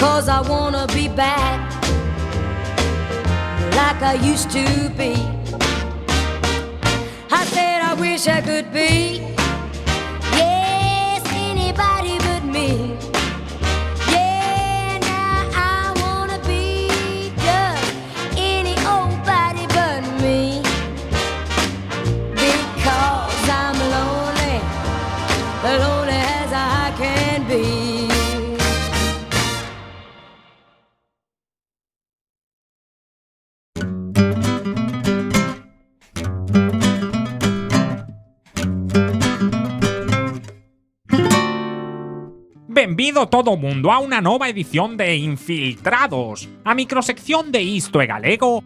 Cause I wanna be back like I used to be. I said I wish I could be. Benvido todo mundo a una nova edición de Infiltrados, a microsección de Isto e Galego,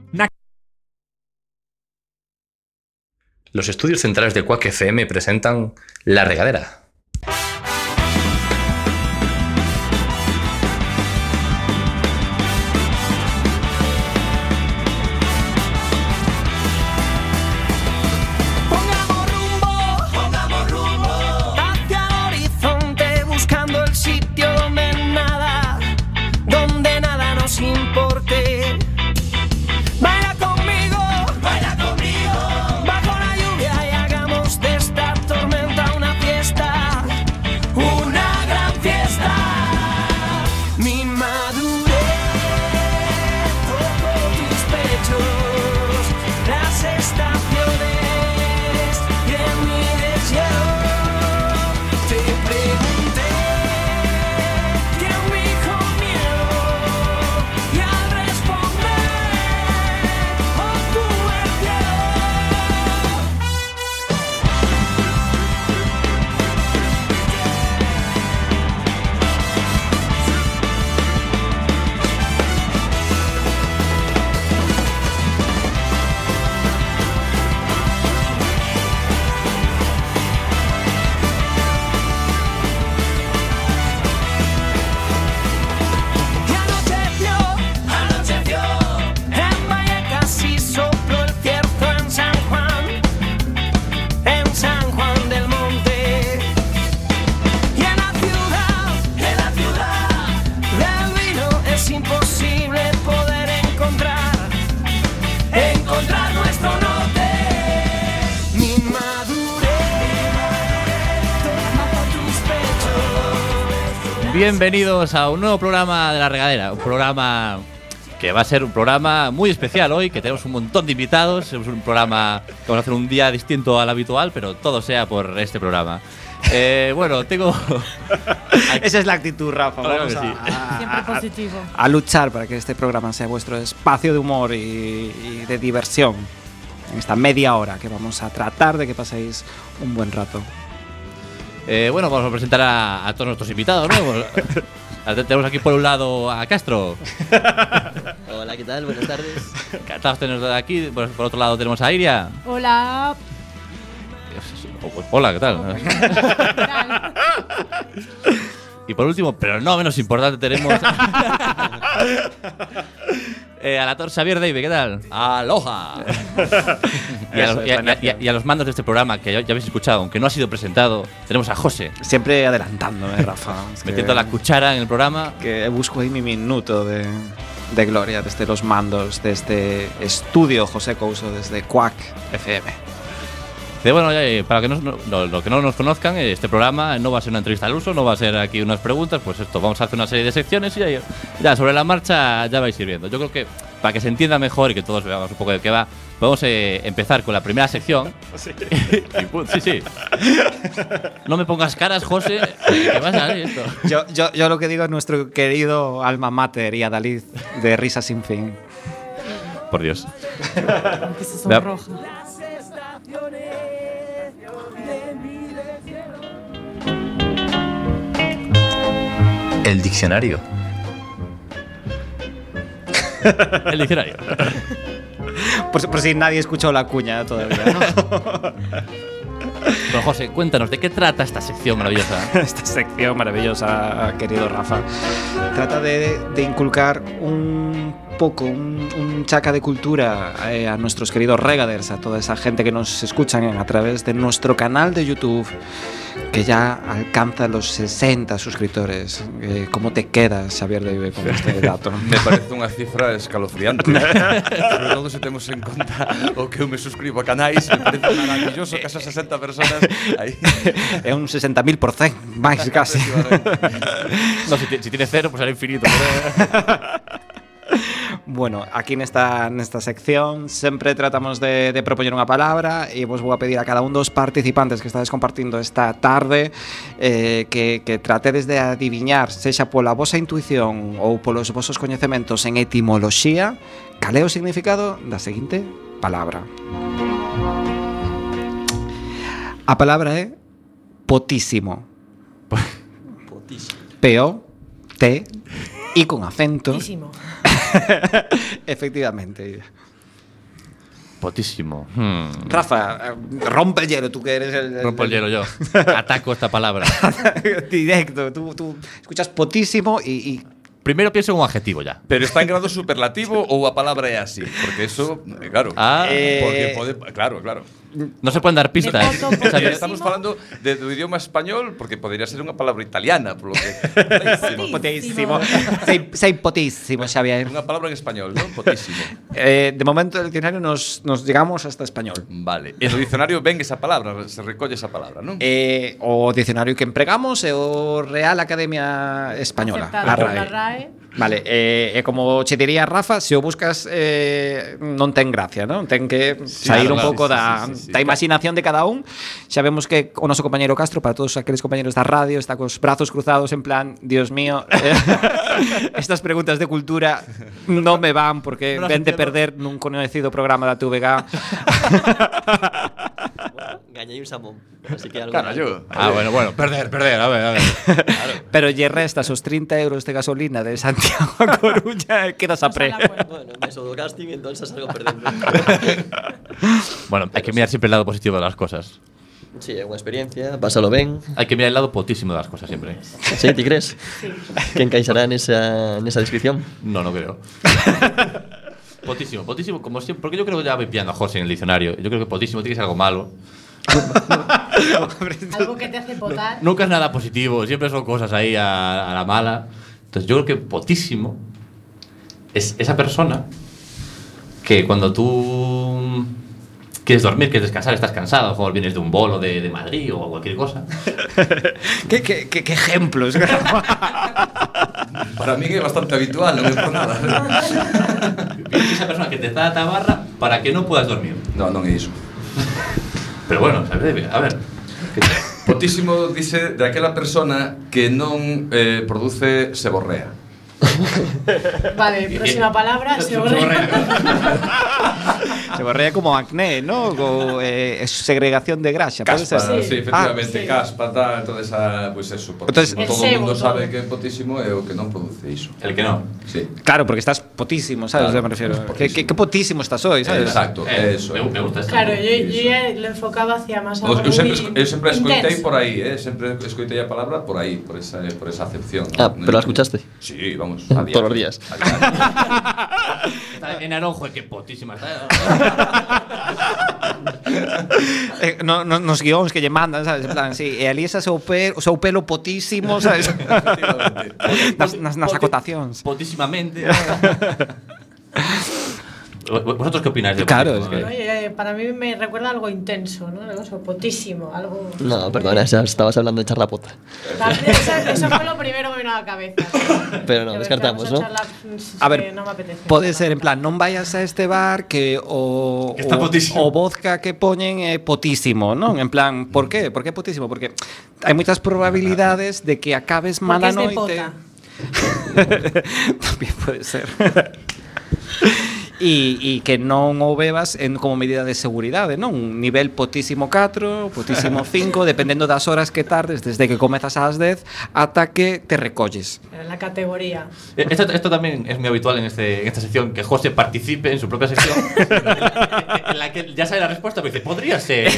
Los estudios centrales de Quack FM presentan La Regadera. Bienvenidos a un nuevo programa de La Regadera, un programa que va a ser un programa muy especial hoy, que tenemos un montón de invitados, es un programa que vamos a hacer un día distinto al habitual, pero todo sea por este programa. Eh, bueno, tengo... Esa es la actitud, Rafa. Claro Vamos sí. a, Siempre a- positivo. a luchar para que este programa sea vuestro espacio de humor y, y de diversión. En esta media hora que vamos a tratar de que paséis un buen rato. Eh, bueno, vamos a presentar a, a todos nuestros invitados, ¿no? A- tenemos aquí por un lado a Castro. Hola, ¿qué tal? Buenas tardes. Encantados de tenernos aquí. Por, por otro lado tenemos a Iria. Hola. Hola, ¿qué tal? y por último, pero no menos importante, tenemos eh, al actor Xavier Dave, ¿qué tal? ¡Aloha! Y a, los, es, y a- la y a- y a los mandos de este programa, que ya, ya habéis escuchado, aunque no ha sido presentado, tenemos a José, Siempre adelantándome, Rafa. Que- metiendo la cuchara en el programa. que busco ahí mi minuto de, de gloria desde los mandos de este estudio José Couso desde Quack FM. Dice, bueno, ya, eh, para que no, no- lo, lo que no nos conozcan, eh, este programa no va a ser una entrevista al uso, no va a ser aquí unas preguntas, pues esto, vamos a hacer una serie de secciones y ya, ya sobre la marcha ya vais a ir viendo. Yo creo que para que se entienda mejor y que todos veamos un poco de qué va, vamos a empezar con la primera sección. Pum, sí, sí. No me pongas caras, José, que va a salir esto. Yo, yo, yo lo que digo es nuestro querido alma mater y Adalid de Risa Sin Fin. Por Dios. Que se sonroja. El diccionario. El diccionario. Por, si- por si nadie escuchó la cuña todavía. ¿no? Pero José, cuéntanos, ¿de qué trata esta sección maravillosa? Esta sección maravillosa, querido Rafa, trata de, de inculcar un poco, un, un chaca de cultura eh, a nuestros queridos regaders, a toda esa gente que nos escuchan a través de nuestro canal de YouTube, que ya alcanza los 60 suscriptores. Eh, ¿Cómo te quedas, Xavier Deive, con este dato? me parece unha cifra escalofriante. Sobre todo se temos en conta o que eu me suscribo a canais, me parece maravilloso que esas 60 personas aí. é un 60.000% máis casi. no, se, si, si tiene cero, pues era infinito. Pero... Bueno, aquí nesta, nesta sección sempre tratamos de, de propoñer unha palabra e vos vou a pedir a cada un dos participantes que estades compartindo esta tarde eh, que, que tratedes de adiviñar sexa pola vosa intuición ou polos vosos coñecementos en etimoloxía cal é o significado da seguinte palabra. A palabra é potísimo. Potísimo. P-O-T y con acento. Potísimo. Efectivamente. Potísimo. Hmm. Rafa, eh, rompe el hielo, tú que eres el. Rompo el hielo yo. Ataco esta palabra. Directo, tú, tú escuchas potísimo y, y Primero pienso en un adjetivo ya. Pero está en grado superlativo ou a palabra é así Porque eso, eh, claro Ah. Porque pode, claro, claro no se pueden dar pistas. Poco, o sea, estamos falando de, do idioma español porque podría ser unha palabra italiana, por lo que potísimo. potísimo. sei, sei potísimo, Xavier. Unha palabra en español, non? Potísimo. Eh, de momento el diccionario nos nos llegamos hasta español. Vale. E no diccionario ven esa palabra, se recolle esa palabra, non? Eh, o diccionario que empregamos é o Real Academia Española, a RAE. Vale, e, e como che diría Rafa, se o buscas eh, non ten gracia, non? Ten que sair claro, un pouco da, sí, sí, sí, da imaginación de cada un. Xa vemos que o noso compañeiro Castro, para todos aqueles compañeiros da radio, está cos brazos cruzados en plan, Dios mío, eh, estas preguntas de cultura non me van porque ven de perder nun conocido programa da TVG. Gañei un samón. Así que algo. Carallo Ah, bueno, bueno. Perder, perder. A ver, a ver. Pero lle restas os 30 euros de gasolina de Santiago a Coruña e quedas a pre. Bueno, me casting, entonces salgo perdendo. Bueno, hay que mirar siempre el lado positivo de las cosas. sí, é unha experiencia, pásalo ben. Hay que mirar el lado potísimo de las cosas siempre. Sí, ti crees? Que encaixará nesa, nesa descripción? No, no creo. Potísimo, potísimo, como siempre. Porque yo creo que ya voy pillando a José en el diccionario. Yo creo que potísimo tiene que ser algo malo. Algo que te hace potar. Nunca es nada positivo, siempre son cosas ahí a, a la mala. Entonces yo creo que potísimo es esa persona que cuando tú quieres dormir, quieres descansar, estás cansado, mejor vienes de un bolo de, de Madrid o cualquier cosa. ¿Qué, qué, qué, qué ejemplos? Para mí é bastante habitual, non é por nada esa persona que te da la tabarra para que no puedas dormir. Non, non é iso Pero bueno, a ver, a ver. Potísimo dice daquela persona que non eh, produce seborrea. Vale, próxima palabra, seborrea. Se borrea como acné, ¿no? Como, eh, segregación de grasa. ¿puede Caspa, ser? sí, efectivamente, Ah, sí. caspa, tal, toda esa, pues eso, Entonces- potísimo. El todo o mundo todo. sabe que é potísimo é o que non produce iso. El que no. Sí. Claro, porque estás potísimo, ¿sabes? Claro, me refiero. potísimo. ¿Qué, qué, qué potísimo estás hoy, ¿sabes? Exacto, Eh, eso. me, me gusta esto. Claro, yo, yo ya lo enfocaba hacia más O- algo Eu sempre, eu escoitei por aí, eh? sempre escoitei a palabra por aí, por esa, por esa acepción. Ah, pero la escuchaste. Sí, vamos, vamos. A Todos los días. en Aronjuez, que potísima está. eh, no, no, nos guións que lle mandan, sabes? En plan, sí, e ali esa seu, pelo, seu pelo potísimo, sabes? nas, nas, nas acotacións. Potísimamente. ¿Vosotros qué opináis de Claro, es que- Oye, eh, para mí me recuerda algo intenso, ¿no? Algo eso, potísimo, algo... No, perdona, estabas hablando de charlapota. Eso, eso fue lo primero que me vino a la cabeza. Pero no, descartamos, ¿no? a charlar, mm, A ver, no me apetece. Pode ser en plan, non vayas a este bar que o, Que está o, potísimo. o vodka que poñen é potísimo, non? En plan, por qué? Por que é potísimo? Porque hai moitas probabilidades de que acabes mala pota. También puede ser. E, e que non o bebas en, como medida de seguridade, non? Un nivel potísimo 4, potísimo 5, dependendo das horas que tardes, desde que comezas ás 10 ata que te recolles. En la categoría. Eh, Esto, esto también es muy habitual en, este, en esta sección, que José participe en su propia sección, en la que ya sabe la respuesta, pero dice, podría ser.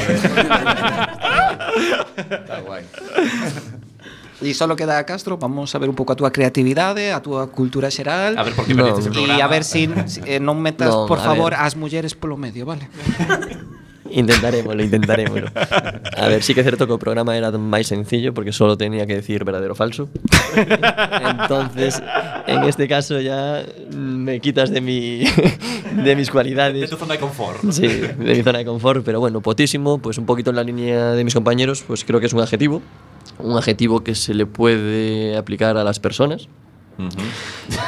Está guai. E só queda Castro, vamos a ver un pouco a túa creatividade, a túa cultura xeral. A ver por que no. mereces programa. E a ver si eh, non metas, no, por favor, ver. as mulleres polo medio, vale? Intentaremoslo, intentaremoslo. A ver, sí que é certo que o programa era máis sencillo porque solo tenía que decir verdadero o falso. Entonces, en este caso ya me quitas de mi de mis cualidades. De tu zona de confort. Sí, de mi zona de confort, pero bueno, potísimo, pues un poquito en la línea de mis compañeros, pues creo que es un adjetivo. Un adjetivo que se le puede aplicar a las personas.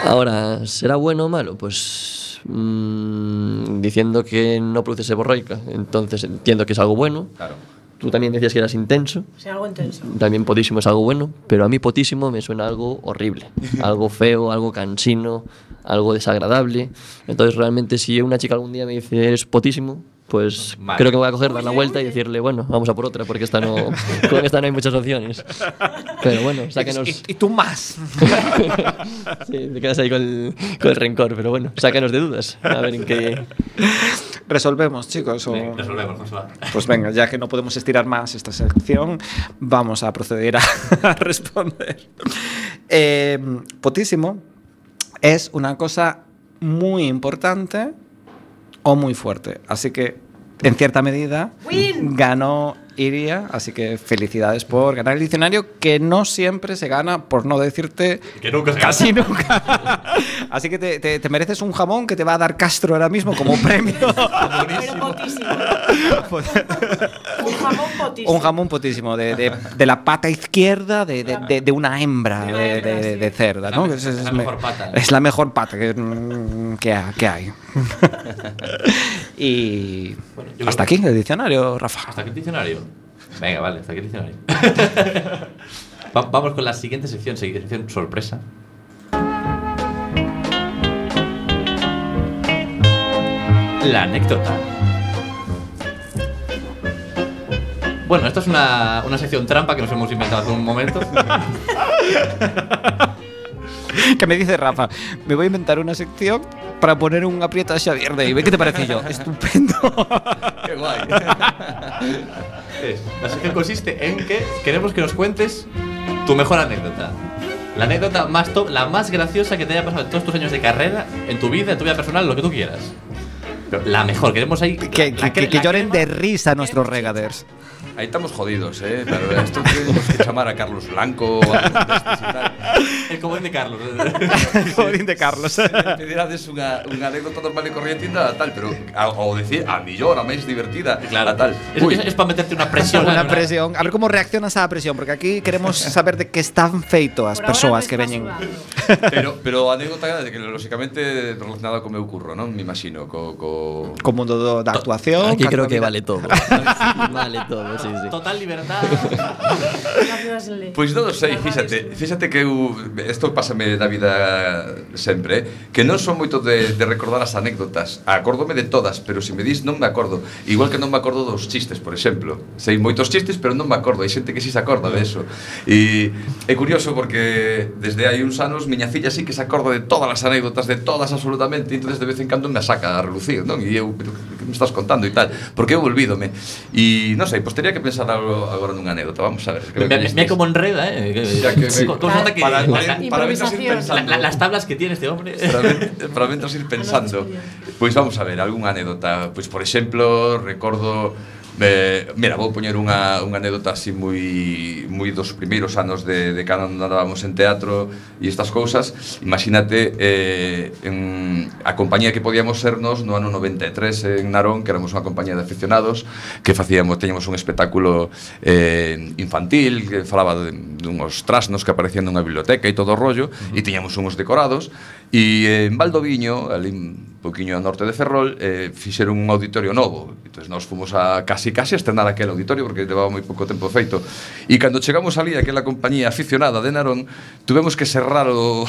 Ahora, ¿será bueno o malo? Pues mm, diciendo que no produce seborroica, entonces entiendo que es algo bueno. Claro. Tú también decías que eras intenso, sea, algo intenso. también potísimo es algo bueno, pero a mí potísimo me suena algo horrible, algo feo, algo cansino, algo desagradable. Entonces realmente si una chica algún día me dice eres potísimo, pues Vale. creo que voy a coger, dar la vuelta y decirle, bueno, vamos a por otra, porque esta no, con esta no hay muchas opciones. Pero bueno, sáquenos... E, e tú máis. Sí, te quedas ahí con el, con el rencor, pero bueno, sácanos de dudas. A ver en qué... Resolvemos, chicos. O... Resolvemos, va. Pues venga, ya que no podemos estirar más esta sección, vamos a proceder a, a responder. Eh, potísimo es una cosa muy importante o muy fuerte. Así que, en cierta medida, Win. ganó Iria. Así que felicidades por ganar el diccionario, que no siempre se gana, por no decirte Que nunca se casi nunca. Así que te, te- te mereces un jamón que te va a dar Castro ahora mismo como premio. Pero potísimo. Un jamón potísimo. Un jamón potísimo de, de- de la pata izquierda de, de- de- de una hembra De cerda, ¿no? La- Es, es la me- mejor pata. es la mejor pata que hay. y Bueno, hasta aquí el diccionario, Rafa. ¿Hasta aquí el diccionario? Venga, vale, hasta aquí el diccionario. Va- vamos con la siguiente sección, sección sorpresa. La anécdota. Bueno, esto es una, una sección trampa que nos hemos inventado hace un momento. que me dice Rafa, me voy a inventar una sección para poner un aprieta a Xavier de ¿Qué te parece yo? Estupendo. Qué guai. Es, la sección consiste en que queremos que nos cuentes tu mejor anécdota. La anécdota más top, la más graciosa que te haya pasado en todos tus años de carrera, en tu vida, en tu vida personal, lo que tú quieras. Pero la mejor, queremos ahí. que, la- la que- cre- que la lloren de risa nuestros regaders. Aí estamos jodidos, eh? Pero esto tenemos que chamar a Carlos Blanco tal. El comodín de Carlos. Jodín de Carlos. Pedirades unha, unha anécdota normal e corriente inda tal, pero a, ao decir a millor, a máis divertida, claro, a tal. Es, Ui, es, para meterte una presión. Una ¿no? presión. A ver cómo reaccionas a la presión, porque aquí queremos saber de qué están feitos as Por ahora persoas me que veñen. pero, pero a anécdota de que lógicamente relacionada co meu curro, non? Me imagino, co, mundo... Co mundo do, da actuación. Aquí creo que vale todo. vale todo, sí, sí. Total libertad. pois pues non sei, fíxate, fíxate que eu isto pásame da vida sempre, eh? que non son moito de, de recordar as anécdotas. Acórdome de todas, pero se me dis non me acordo. Igual que non me acordo dos chistes, por exemplo. Sei moitos chistes, pero non me acordo. Hai xente que si se acorda de eso. E é curioso porque desde hai uns anos miña filla sí que se acorda de todas as anécdotas, de todas absolutamente, entonces de vez en cando me saca a relucir non? E eu, pero que me estás contando e tal, porque eu olvídome. E non sei, pois teria que pensar algo, agora nunha anécdota, vamos a ver. Que me, me, me como enreda, eh. Que, ya que, sí, me, claro, que para, para, para mientras ir pensando. La, la, las tablas que tiene este hombre. Para, para mientras ir pensando. Pois pues vamos a ver, algunha anécdota. Pois, pues, por exemplo, recordo Eh, mira, vou poñer unha, unha anécdota así moi, moi dos primeiros anos de, de cando andábamos en teatro e estas cousas. Imagínate eh, en, a compañía que podíamos sernos no ano 93 en Narón, que éramos unha compañía de aficionados, que facíamos, teñamos un espectáculo eh, infantil, que falaba de, de unos trasnos que aparecían nunha biblioteca e todo o rollo, uh -huh. e tiñamos uns decorados, e eh, en Valdoviño, ali un poquinho a norte de Ferrol, eh, fixeron un auditorio novo. Entón, nós fomos a casi casi casi estrenar aquel auditorio porque levaba moi pouco tempo feito. E cando chegamos ali aquela compañía aficionada de Narón, tuvemos que serrar o,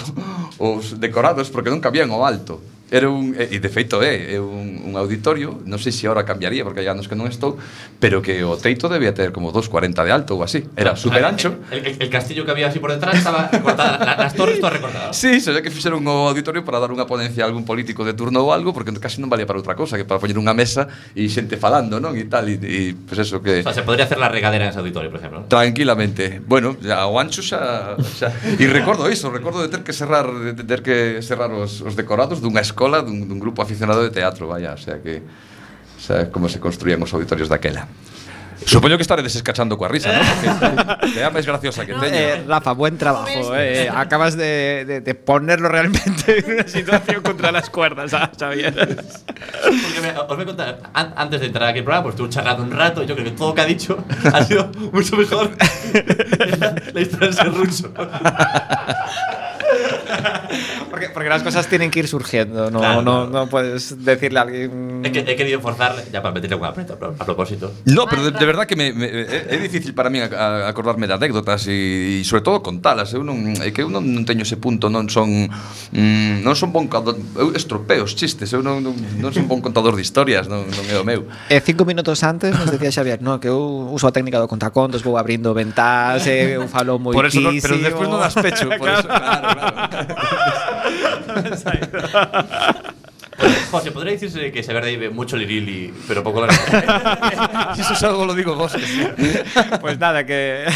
os decorados porque non cabían o alto. Era un, e de feito é, é un, un auditorio, non sei se agora cambiaría porque hai anos que non estou, pero que o teito debía ter como 2,40 de alto ou así. Era ah, super ancho. El, el, el castillo que había así por detrás estaba recortada, la, las torres todas recortadas. Sí, se que fixeron o auditorio para dar unha ponencia a algún político de turno ou algo, porque casi non valía para outra cosa que para poñer unha mesa e xente falando, non? E tal, e, e pues eso que... O sea, se podría hacer la regadera en ese auditorio, por exemplo. ¿no? Tranquilamente. Bueno, ya, o ancho xa, xa... E recordo iso, recordo de ter que cerrar, de ter que cerrar os, os decorados dunha escola escola dun, dun grupo aficionado de teatro, vaya, o sea que o sea, como se construían os auditorios daquela. Supoño que estaredes escachando coa risa, ¿no? Porque máis graciosa que teño. Eh, Rafa, buen trabajo. eh. Acabas de, de- de ponerlo realmente en una situación contra las cuerdas, ¿sabes, Xavier. Porque me- os voy a contar, an- antes de entrar aquí al programa, pues estuve charlando un rato y yo creo que todo lo que ha dicho ha sido mucho mejor que la, la historia del serrucho. Porque, porque las cosas tienen que ir surgiendo. No, Claro, no, no puedes decirle a alguien. He, he querido forzarle, ya para meterle un aprieto a propósito. No, pero de, de verdad que me, me, é, é difícil para min acordarme de anécdotas e, e sobre todo contalas. Eu non é que eu non, non teño ese punto, non son mm, non son bon contador, eu estropeo os chistes, eu non, non, non son bon contador de historias, non, non é o meu. E cinco minutos antes nos decía Xavier, no, que eu uso a técnica do contacontos, vou abrindo ventás, eh, eu falo moi Por eso, no, pero despois non das pecho, por eso, claro, claro. José, podría decirse que Severde vive mucho lirili, pero poco la Si eso es algo lo digo vos. Pues nada, que.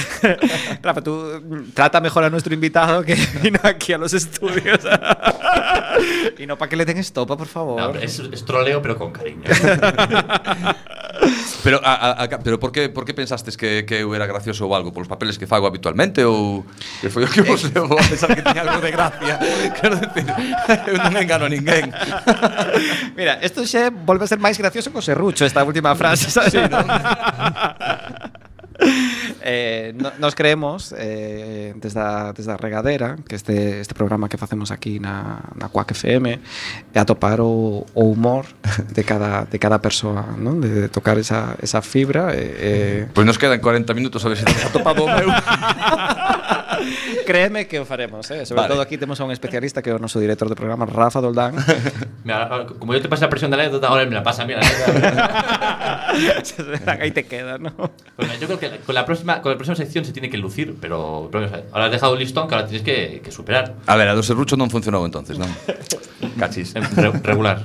Rafa, tú trata mejor a nuestro invitado que vino aquí a los estudios. y no para que le den estopa, por favor. No, es, es troleo, pero con cariño. Pero, a, a, a, pero por que, por que pensastes que, que eu era gracioso ou algo? Polos papeles que fago habitualmente ou que foi o que vos levou a pensar que tiña algo de gracia? Quero decir, eu non engano a ninguén. Mira, esto xe volve a ser máis gracioso co serrucho esta última frase, sabes? Sí, ¿no? eh, no, nos creemos eh, desde, a, desde a regadera que este, este programa que facemos aquí na, na Quack FM é atopar o, o humor de cada, de cada persoa non? De, de tocar esa, esa fibra eh, Pois pues nos quedan 40 minutos a ver se si temos atopado o meu eh, créeme que o faremos eh? sobre Vale. todo aquí temos a un especialista que é o noso director de programa Rafa Doldán Mira, como yo te pasé la presión de la anécdota, ahora me la pasa a mí. aí te queda ¿no? Pues mira, yo creo que con la próxima, con la próxima sección se tiene que lucir, pero, pero, o sea, ahora has dejado un listón que ahora tienes que, que superar. A ver, a do serrucho non funcionou entonces, non? Cachis. Re- regular.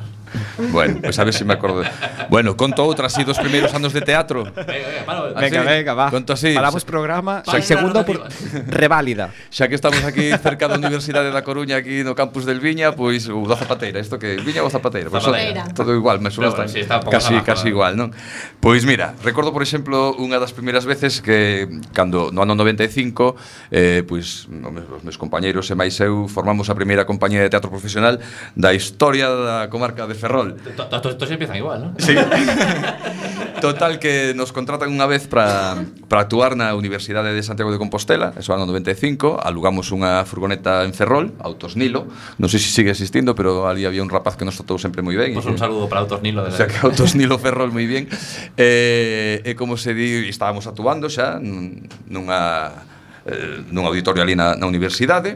Bueno, pues a ver se si me acordo. Bueno, conto outra así dos primeiros anos de teatro. Venga, venga, palo, venga, venga, va. Conto así. Paramos programa. Xa, segundo por... reválida. Xa que estamos aquí cerca da Universidade da Coruña, aquí no campus del Viña, pois pues, da Zapateira, isto que Viña ou Zapateira, pois pues, Zapateira. todo igual, me sona bueno, sí, casi abajo, casi igual, non? Pois pues mira, recordo por exemplo unha das primeiras veces que cando no ano 95, eh pois pues, os meus compañeiros e máis eu formamos a primeira compañía de teatro profesional da historia da comarca de Ferrol. Todos empiezan igual, ¿no? Sí. Total que nos contratan unha vez para actuar na Universidade de Santiago de Compostela, eso ano 95, alugamos unha furgoneta en Ferrol, Autos Nilo, non sei se sigue existindo, pero ali había un rapaz que nos tratou sempre moi ben. Pois pues un saludo para Autos Nilo. De o sea que Autos Nilo Ferrol moi ben. Eh, e, eh, eh, como se di, estábamos actuando xa nunha, eh, nun auditorio ali na, na universidade,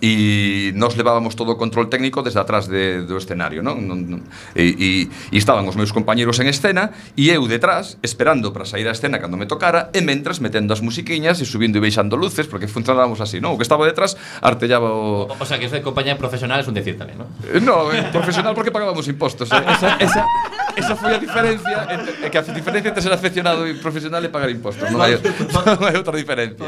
e nós levábamos todo o control técnico desde atrás de, do escenario non? Non, non, e, e, e estaban os meus compañeros en escena e eu detrás esperando para sair a escena cando me tocara e mentras metendo as musiquiñas e subindo e baixando luces porque funcionábamos así non? o que estaba detrás artellaba o... O, o sea que esa compañía profesional es un decir tamén non? Eh, no, eh, profesional porque pagábamos impostos eh? Ah, esa, esa, esa foi a diferencia entre, que a diferencia entre ser afeccionado e profesional é pagar impostos non hai, non hai outra diferencia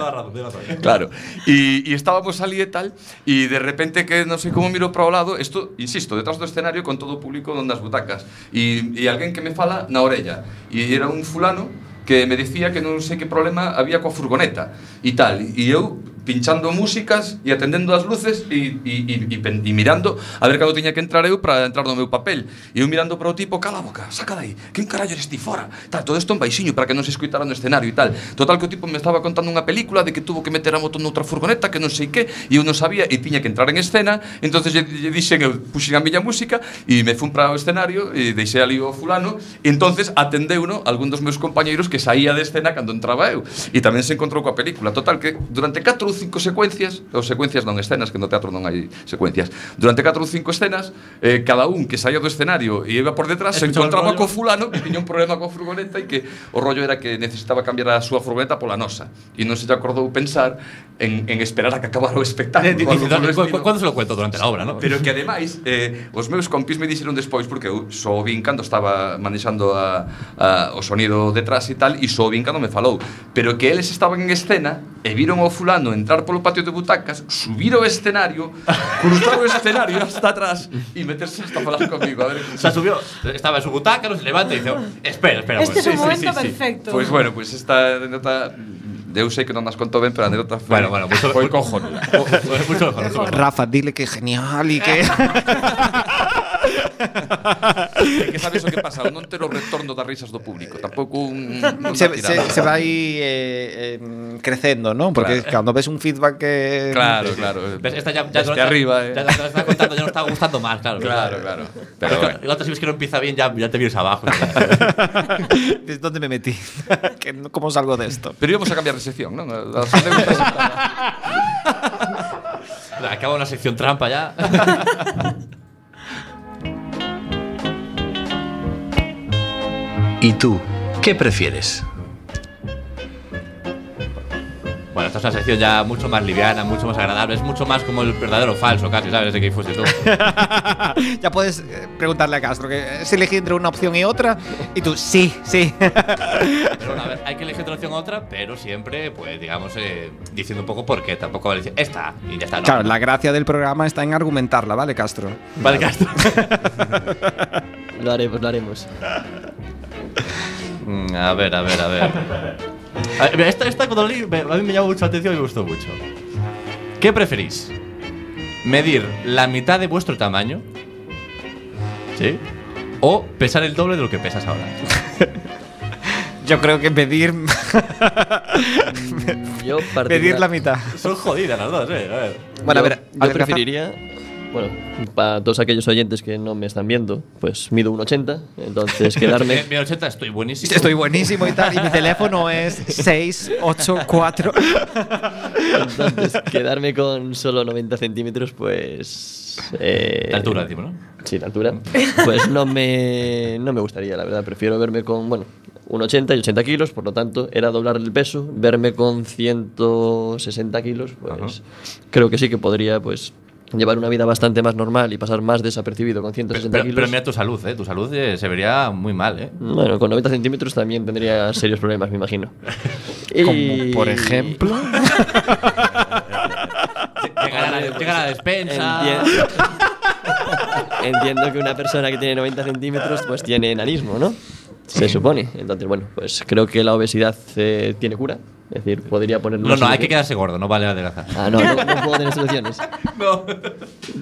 claro e, e estábamos ali e tal E de repente que non sei como miro para o lado, isto, insisto, detrás do escenario con todo o público onde as butacas. E, e alguén que me fala na orella. E era un fulano que me decía que non sei que problema había coa furgoneta e tal. E eu pinchando músicas e atendendo as luces e, e, e, e, e mirando a ver cando tiña que entrar eu para entrar no meu papel. E eu mirando para o tipo, cala a boca, saca dai, que un carallo eres ti fora? Tal, todo isto en baixiño para que non se escuitara no escenario e tal. Total que o tipo me estaba contando unha película de que tuvo que meter a moto noutra furgoneta que non sei que e eu non sabía e tiña que entrar en escena. Entonces lle, lle dixen, eu puxen a miña música e me fun para o escenario e deixei ali o fulano. E entonces atendeu no algún dos meus compañeiros que saía de escena cando entraba eu. E tamén se encontrou coa película. Total que durante 4 ou cinco secuencias, ou secuencias non escenas, que no teatro non hai secuencias. Durante 4 ou 5 escenas, eh, cada un que saía do escenario e iba por detrás se encontraba co fulano que tiña un problema coa furgoneta e que o rollo era que necesitaba cambiar a súa furgoneta pola nosa. E non se lle acordou pensar en, en esperar a que acabara o espectáculo. Eh, cando se lo cuento durante a obra, ¿no? Pero que ademais, eh, os meus compis me dixeron despois, porque eu só o vin cando estaba manexando a, a, o sonido detrás e tal, e só o vin cando me falou. Pero que eles estaban en escena e viron o fulano entrar polo patio de butacas, subir o escenario, cruzar o escenario hasta atrás e meterse hasta falar comigo. A ver, o sea, subió, estaba en su butaca, nos levanta y dice, espera, espera. Este pues. un sí, momento sí, sí, perfecto. Pois pues bueno, pois pues esta anécdota Eu sei que non as contou ben, pero a anécdota foi, bueno, bueno, mucho, foi cojonuda. Rafa, dile que genial e que... Que sabes o que pasa, non ter o retorno das risas do público, tampouco un, un se, se, se va aí eh, eh, crecendo, ¿no? Porque cuando ves un feedback que. Claro, claro. ¿Ves? Esta ya, ya ya- arriba, eh. Ya, ya está contando, ya no está gustando más, claro. Claro, claro. Pero Pero bueno. la otra si ves que no empieza bien, ya, ya te vienes abajo. ¿Desde dónde me metí? Que no- ¿Cómo salgo de esto? Pero íbamos a cambiar de sección, non? As anécdotas Acaba una sección trampa ya. ¿Y tú? ¿Qué prefieres? Bueno, esta es una sección ya mucho más liviana, mucho más agradable. Es mucho más como el verdadero o falso, casi, ¿sabes? De que fuiste tú. ya puedes eh, preguntarle a Castro que se elegí entre una opción y otra y tú, sí, sí. Pero bueno, a ver, hay que elegir otra opción u otra, pero siempre, pues, digamos, eh, diciendo un poco por qué. Tampoco vale decir esta y ya está. No, Claro, la gracia del programa está en argumentarla, ¿vale, Castro? Vale, Castro. Lo haremos, lo haremos. Mm, A ver, a ver, a ver. A ver, Esta, esta cuando la leí, me- a mí me llamó mucho la atención y me gustó mucho. ¿Qué preferís? ¿Medir la mitad de vuestro tamaño? ¿Sí? ¿O pesar el doble de lo que pesas ahora? Yo creo que pedir. Yo pedir la mitad. Son jodidas las dos, ¿eh? A ver. Bueno, a yo, ver, yo a ver, Rafa. preferiría. Bueno, para todos aquellos oyentes que no me están viendo, pues mido un 80, entonces quedarme. Mi 80 estoy buenísimo. Estoy buenísimo y tal. Y mi teléfono es 684. Entonces, quedarme con solo 90 centímetros, pues. eh, La altura, decimos, ¿no? Sí, la altura. Pues no me, no me gustaría, la verdad. Prefiero verme con, bueno, un 80 y 80 kilos, por lo tanto, era doblar el peso. Verme con 160 kilos, pues creo que sí que podría, pues llevar una vida bastante más normal y pasar más desapercibido con Pero, 160 pero- kilos. pero mira tu salud, ¿eh? Tu salud eh, se vería muy mal, ¿eh? Bueno, con 90 centímetros también tendría serios problemas, me imagino. Como por ejemplo. Llega a la, llega a la despensa. Enti- Entiendo que una persona que tiene 90 centímetros pues tiene enanismo, ¿no? Se supone. Entonces, bueno, pues creo que la obesidad eh, tiene cura. Es decir, podría ponerlo No, no, hay que quedarse gordo, no vale adelgazar. Ah, no, no, no puedo tener soluciones. No.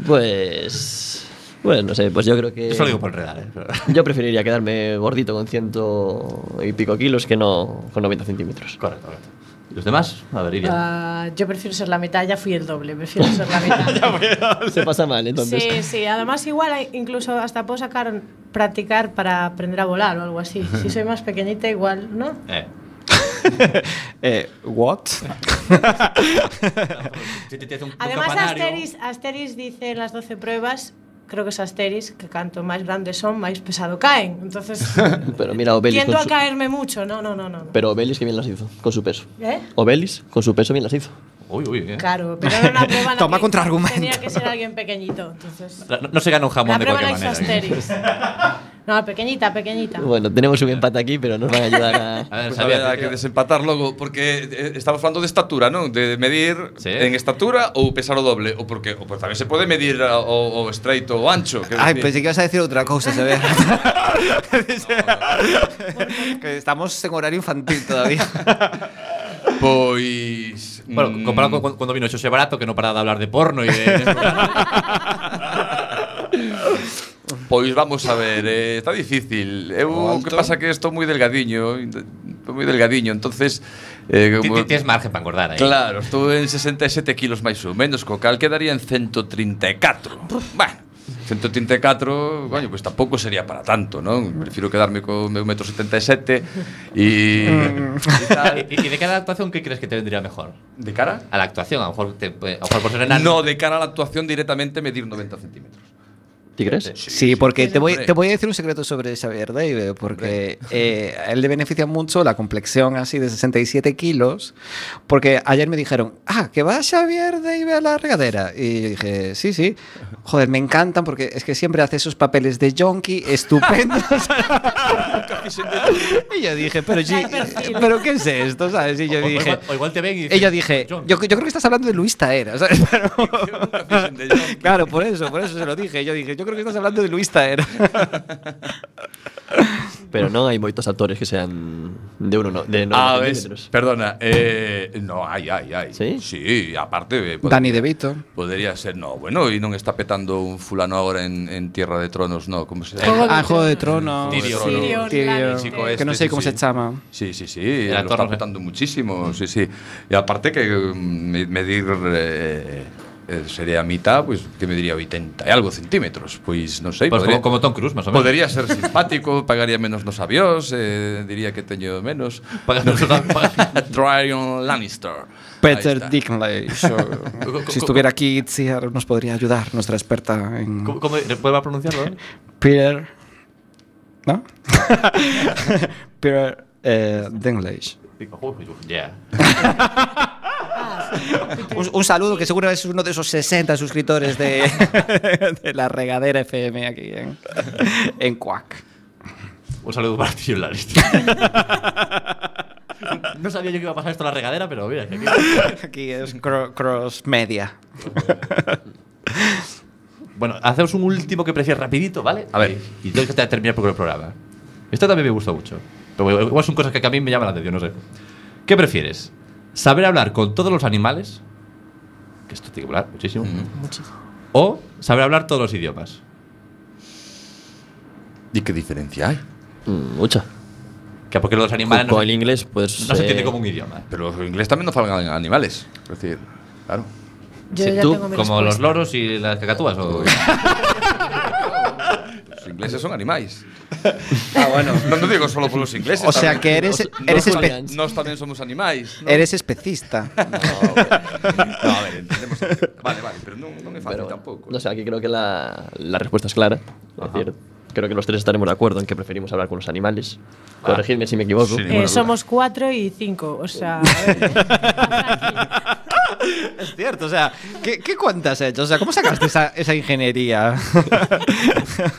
Pues. Bueno, no sé, pues yo creo que. Eso lo digo por enredar, ¿eh? Pero- Yo preferiría quedarme gordito con ciento y pico kilos que no con 90 centímetros. Correcto, correcto. ¿Y los demás? A ver, Iria. Ah, yo prefiero ser la mitad, ya fui el doble, prefiero ser la mitad. Se pasa mal, entonces. Sí, sí, además igual incluso hasta puedo sacar practicar para aprender a volar o algo así. Si soy más pequeñita igual, ¿no? Eh. Eh, what? Además Asteris, Asteris dice en las 12 pruebas, creo que es Asteris, que canto más grandes son, más pesado caen. Entonces, Pero mira, Obelis tiendo con a su... caerme mucho, no, no, no, no. Pero Obelis que bien las hizo, con su peso. ¿Eh? Obelis, con su peso bien las hizo. Uy, uy, eh. Claro, pero era una prueba en Toma contraargumento. Tenía que ser alguien pequeñito, entonces... No, no se gana un jamón La de cualquier manera. ¿eh? Asteris. No, pequeñita, pequeñita. Bueno, tenemos un empate aquí, pero nos van a ayudar a... A ver, Pues que desempatar logo porque eh, estamos falando de estatura, non? De medir Sí. en estatura ou pesar o doble, ou porque ou pues tamén se pode medir a- o, o estreito ou ancho, dicir. pensé que ibas a decir otra cosa, se ve. que estamos en horario infantil todavía. Pois Bueno, mm, comparado con cu- cuando vino Xosé Barato, que no para de hablar de porno y de. Pois vamos a ver, eh, está difícil. Eu que pasa que estou moi delgadiño, estou moi delgadiño, entonces eh, como- Tienes margen para engordar ahí. Claro, estou en 67 kilos máis ou menos, co cal quedaría en 134. Bueno, 134, coño, pois tampouco sería para tanto, non? Prefiro quedarme co meu metro 77 e, e tal. ¿Y, y de cara a la actuación qué crees que te vendría mejor? De cara? A la actuación, a lo mejor, te, a lo mejor por ser enano. No, de cara a la actuación directamente medir 90 centímetros. ¿Te crees? Sí, porque te voy, te voy a decir un secreto sobre Xavier Dave, porque eh, a él le beneficia mucho la complexión así de 67 kilos, porque ayer me dijeron, ah, que va Xavier Dave a la regadera. Y yo dije, sí, sí. Joder, me encantan porque es que siempre hace esos papeles de junkie estupendos. y yo dije, pero, sí, pero ¿qué es esto? ¿Sabes? Y yo O- o dije... igual- o igual te ven y dicen, Y yo dije, yo, yo creo que estás hablando de Luis Taera, ¿sabes? Pero- claro, por eso, por eso se lo dije. Yo dije, yo creo que estás hablando de Luis Taera. Pero non hai moitos actores que sean de uno no, de 90 Ah, ves, perdona, eh, no, hai, hai, hai. ¿Sí? Sí, aparte... eh, pod- Dani De Vito. Podría ser, no, bueno, y non está petando un fulano ahora en, en Tierra de Tronos, no, ¿cómo se de Ah, Juego de Tronos. Tyrion Tyrion. Chico Lannister. este, Que no sé sí, cómo sí. se llama. Sí, sí, sí, lo está sé. petando muchísimo, sí, sí. Y aparte que mm, me- medir eh, eh, sería a mitad, pois, pues, que me diría 80 e algo centímetros. Pois, non sei. Pois pues podría, como, como Tom Cruise, máis ou menos. Podería ser simpático, pagaría menos nos avións, eh, diría que teño menos. Pagando Tyrion Lannister. Peter Dinklage. si estuviera aquí, Itziar nos podría ayudar, nuestra experta en... ¿Cómo, cómo ¿Puedo pronunciarlo? Eh? Peter... ¿No? Peter eh, Dinklage. Yeah. Un, un saludo que seguro es uno de esos 60 suscriptores de, de la regadera FM aquí en, en Quack. Un saludo para ti, Laris. No sabía yo que iba a pasar esto en la regadera, pero mira, aquí. Aquí es cro- Cross Media. Bueno, hacemos un último que prefieres rapidito, ¿vale? A ver. Y, tengo que terminar por el programa. Esto también me gustó mucho. Pero igual son cosas que a mí me llaman la atención, no sé. ¿Qué prefieres? ¿Saber hablar con todos los animales? Que esto tiene que hablar muchísimo. ¿O saber hablar todos los idiomas? ¿Y qué diferencia hay? Mm, mucha. Que porque los animales Con no, el se, inglés, pues. no se eh, entiende como un idioma. Pero los inglés también no falan animales. Es decir, claro. Yo Sí, ya ¿Tú, tengo mi como los loros y las cacatúas? O... Los ingleses son animais. Ah, bueno. No, no digo solo por los ingleses. O sea que eres, eres, nos espe-. Nos también somos animais. ¿no? eres especista. No, a ver, entendemos. Vale, vale, pero non, non é fácil pero bueno, tampouco. No sé, aquí creo que la, la respuesta es clara. Es decir, creo que los tres estaremos de acuerdo en que preferimos hablar con los animales. Corregidme si me equivoco. Eh, somos cuatro y cinco, o sea... a ver. es cierto, o sea, ¿qué, qué cuentas has hecho? O sea, ¿cómo sacaste esa, esa ingeniería?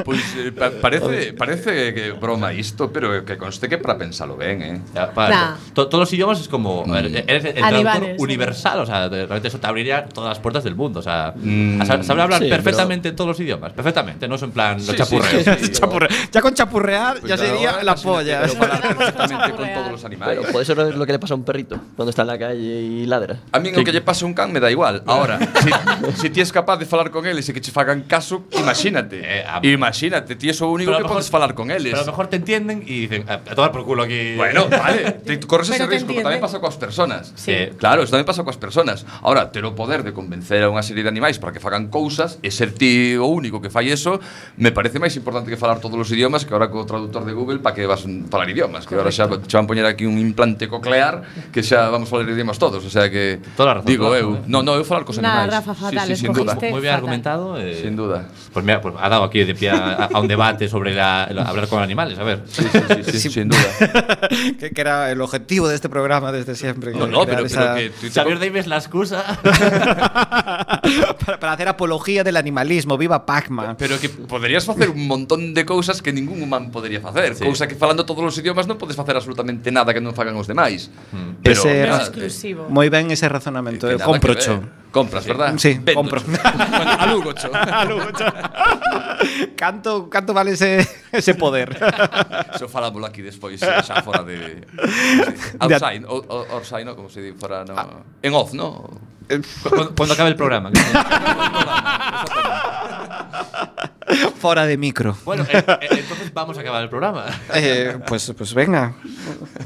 Pois eh, pa parece, parece que broma isto, pero que conste que para pensalo ben, eh. Ya, para- Nah. to- todos los idiomas es como. a ver, eres el traductor Animales, universal, o sea, de- realmente eso te abriría todas las puertas del mundo. O sea, Mm. a sa- saber hablar Sí, perfectamente todos los idiomas. Perfectamente, no es en plan los sí, chapurreos. sí, sí. Chapurre- ya con chapurrear Pues ya claro, sería la polla. pero falar perfectamente con todos los animais. Pero puede ser lo que le pasa a un perrito cuando está en la calle y ladra. A min o que lle pasa fose un can me da igual. Ahora, si, si ti es capaz de falar con eles e que che fagan caso, imagínate. Eh, a... Imagínate, ti es o único que mejor, podes falar con eles. Pero a lo mejor te entienden e dicen, a, a tomar por culo aquí. Bueno, vale, te corres ese risco, que tamén pasa coas personas. Sí. Eh, claro, eso tamén pasa coas personas. Ahora, ter o poder de convencer a unha serie de animais para que fagan cousas e ser ti o único que fai eso, me parece máis importante que falar todos os idiomas que ahora co traductor de Google para que vas falar idiomas, que Correcto. ahora xa, xa van poñer aquí un implante coclear que xa vamos falar idiomas todos, o sea que Toda razón, digo, a eu, razón, eh. no, no, eu falar cos animais. Rafa, fatal, sí, sí, sin duda. escogiste. Muy bien Fatal. argumentado. eh, Sin duda. Pues mira, pues ha dado aquí de pie a, a un debate sobre la- la- hablar con animales. A ver. Sí, sí, sí, sí, sin duda. que, que era el objetivo de este programa desde siempre. No, que no, crear pero, esa- pero que tú te Xavier Davis la excusa. para, para hacer apología del animalismo. ¡Viva Pac-Man! Pero que poderías facer un montón de cousas que ningún humano podería facer. Sí. Cousa que falando todos os idiomas non podes facer absolutamente nada que non fagan os demais. Mm. Pero Ese No es exclusivo. Muy bien ese razonamiento. Que nada compro que cho. Compras, sí. verdad? Sí, Vendo compro. bueno, alugo cho. alugo cho. canto, canto vale ese, ese poder? Eso falámoslo aquí despois, eh, xa fora de... Sí. Outside, outside, no, como se di, fora no... Ah. En off, no? Cuando, cuando acabe el programa. Fora de micro. bueno, eh, eh, entonces vamos a acabar el programa. Eh, pues, pues venga.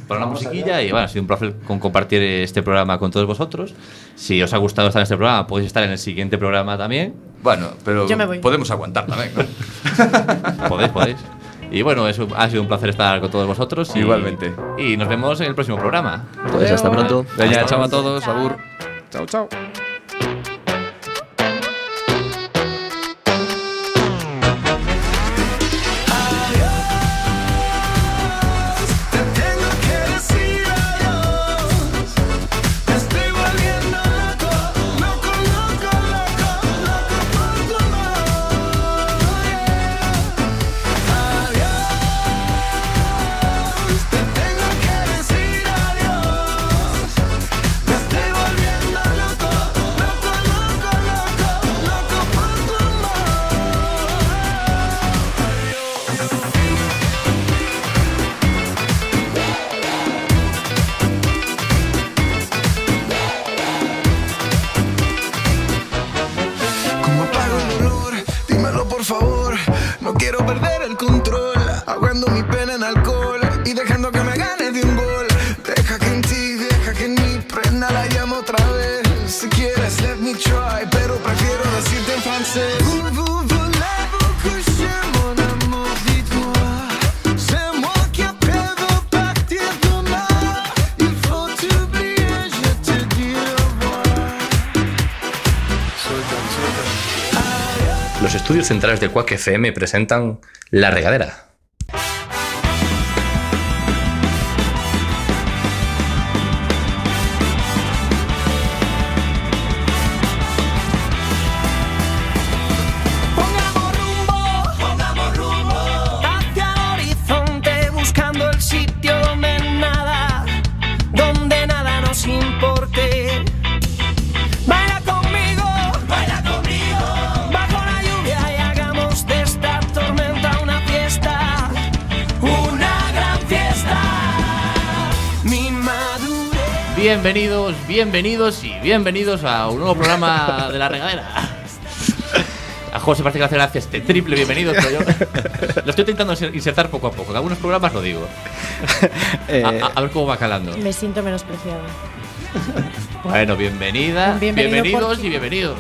Para una musiquilla y bueno, ha sido un placer con compartir este programa con todos vosotros. Si os ha gustado estar en este programa, podéis estar en el siguiente programa también. Bueno, pero Yo me voy. podemos aguantar tamén, ¿no? Podéis, podéis. Y bueno, es un- ha sido un placer estar con todos vosotros. y- Igualmente. Y nos vemos en el próximo programa. Pues hasta pronto. Veña, chao a todos, abur. Chao, chao. Centrales de Quack FM presentan La Regadera. Bienvenidos, bienvenidos y bienvenidos a un nuevo programa de La Regadera. A José parece que le hace gracia este triple bienvenido, pero yo lo estoy intentando insertar poco a poco. En algunos programas lo digo. Eh, A, a- a ver cómo va calando. Me siento menospreciada. Bueno, bienvenida, Bienvenido bienvenidos y bienvenidos.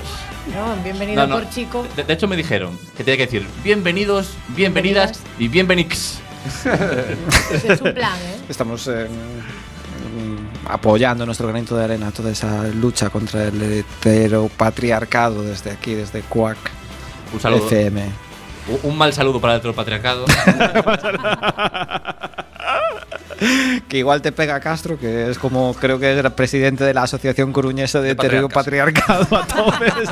No, bienvenido No, no. por chico. De, de hecho, me dijeron que tenía que decir bienvenidos, bienvenidas y bienvenix. Es un plan, ¿eh? Estamos eh, mm, apoyando nuestro granito de arena toda esa lucha contra el heteropatriarcado desde aquí, desde Quack Un saludo. FM. Un- Un mal saludo para el heteropatriarcado. Que igual te pega Castro, que es como creo que era presidente de la Asociación Coruñesa de De Heteropatriarcado a tope.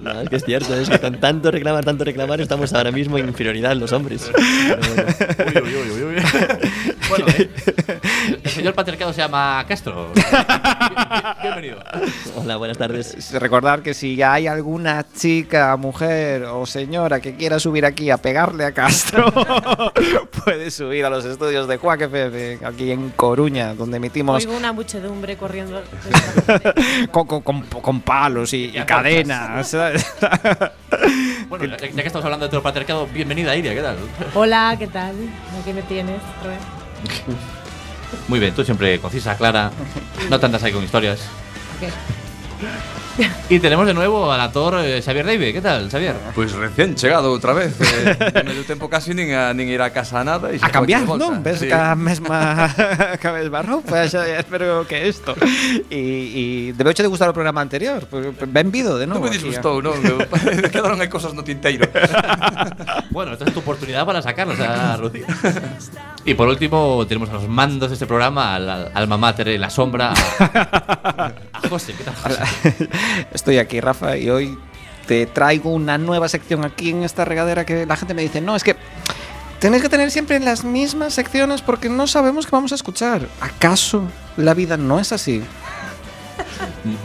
No, es que es cierto, es que con tanto reclamar, tanto reclamar, estamos ahora mismo en inferioridad los hombres. Pero bueno. Uy, uy, uy, uy, uy. Bueno, eh, señor patriarcado se llama Castro. Bien- Bienvenido. Hola, buenas tardes. Recordar que si hay alguna chica, mujer o señora que quiera subir aquí a pegarle a Castro, puede subir a los estudios de Quack FM, aquí en Coruña, donde emitimos Oigo una muchedumbre corriendo. con, con- con- con palos y, y cadenas. Bueno, ya, ya que estamos hablando de todo el patriarcado, bienvenida Iria, ¿qué tal? Hola, ¿qué tal? Aquí me tienes. vez. Muy bien, tú siempre concisa, clara, no tantas ahí con historias. Ok. Y tenemos de nuevo al actor eh, Xavier Leive, ¿qué tal, Xavier? Pois recién chegado outra vez eh, Non me deu tempo casi nin a, nin ir a casa a nada e A cambiar, de volta. non? Ves Sí. cada mesma cada mesma roupa, xa espero que isto. E, e debeuche de gustar o programa anterior, pues, benvido de Non novo. me aquí, disgustou, non? Eu- Quedaron aí cosas no tinteiro Bueno, esta es tu oportunidad para sacarlos a Ruti. Y por último, tenemos a los mandos de este programa, al, al alma mater en la sombra, a, a José, ¿qué tal, José? Estoy aquí, Rafa, y hoy te traigo una nueva sección aquí en esta regadera que la gente me dice, no, es que tenéis que tener siempre las mismas secciones porque no sabemos qué vamos a escuchar. ¿Acaso la vida no es así?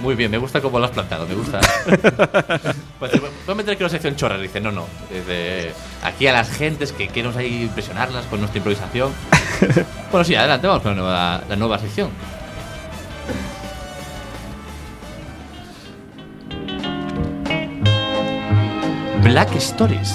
Muy bien, me gusta cómo lo has plantado, me gusta. Pues, voy a meter aquí una sección chorra, dice, no, no. Dice, aquí a las gentes que queremos ahí impresionarlas con nuestra improvisación. Bueno, sí, adelante, vamos con la nueva, la nueva sección. Black Stories.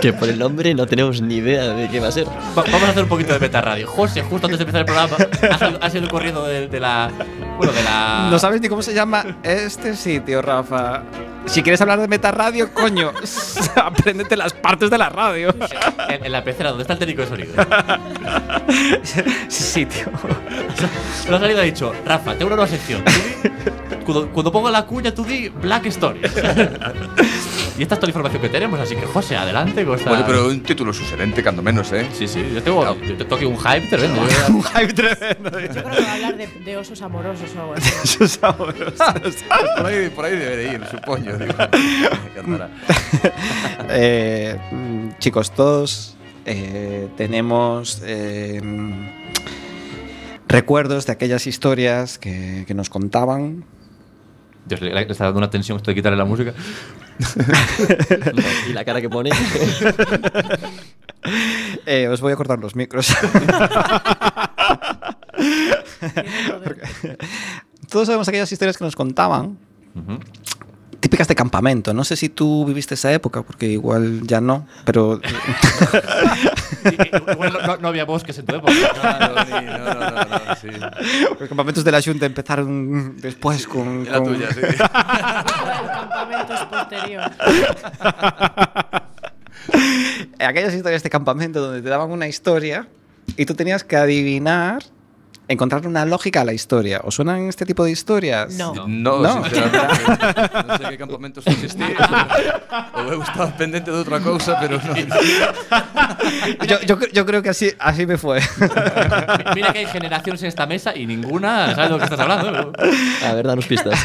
Que por el nombre no tenemos ni idea de qué va a ser. Va- vamos a hacer un poquito de meta radio. José, justo antes de empezar el programa, ha salido, ha salido corriendo de, de la. Bueno, de la. No sabes ni cómo se llama este sitio, Rafa. Si quieres hablar de meta radio, coño, apréndete las partes de la radio. En, en la pecera, donde está el técnico de sonido. sitio. Lo ha salido y ha dicho, Rafa, tengo una nueva sección. Cuando, cuando pongo la cuña, tú di Black Stories. y esta es toda la información que tenemos, así que José, adelante con esta. Bueno, pero un título sugerente, cando menos, eh Sí, sí, yo tengo, yo tengo aquí un hype tremendo. Un hype tremendo. Yo creo que va a hablar de, de osos amorosos o algo así. Esos sabrosos. Por aí, por aí debe de ir, supoño digo. Me encantará. Eh, chicos, todos eh, tenemos eh, recuerdos de aquellas historias que, que nos contaban. Dios, le, le está dando una tensión esto de quitarle la música. Y la cara que pone. Eh, os voy a cortar los micros. Todos sabemos aquellas historias que nos contaban, típicas de campamento. No sé si tú viviste esa época, porque igual ya no, pero Igual no, no había bosques en tu época. Claro, ni- no, no, no, no, sí. los campamentos de la Junta empezaron después con... La con- tuya, sí. El campamento es posterior. Eh, aquellas historias de campamento donde te daban una historia y tú tenías que adivinar, encontrar una lógica a la historia. ¿Os suenan este tipo de historias? No. No, No. sinceramente Non sei que campamentos existían Ou eu estaba pendente de outra cousa Pero non Yo, yo, yo creo que así, así me fue. Mira que hay generaciones en esta mesa y ninguna sabe de lo que estás hablando. A ver, danos pistas.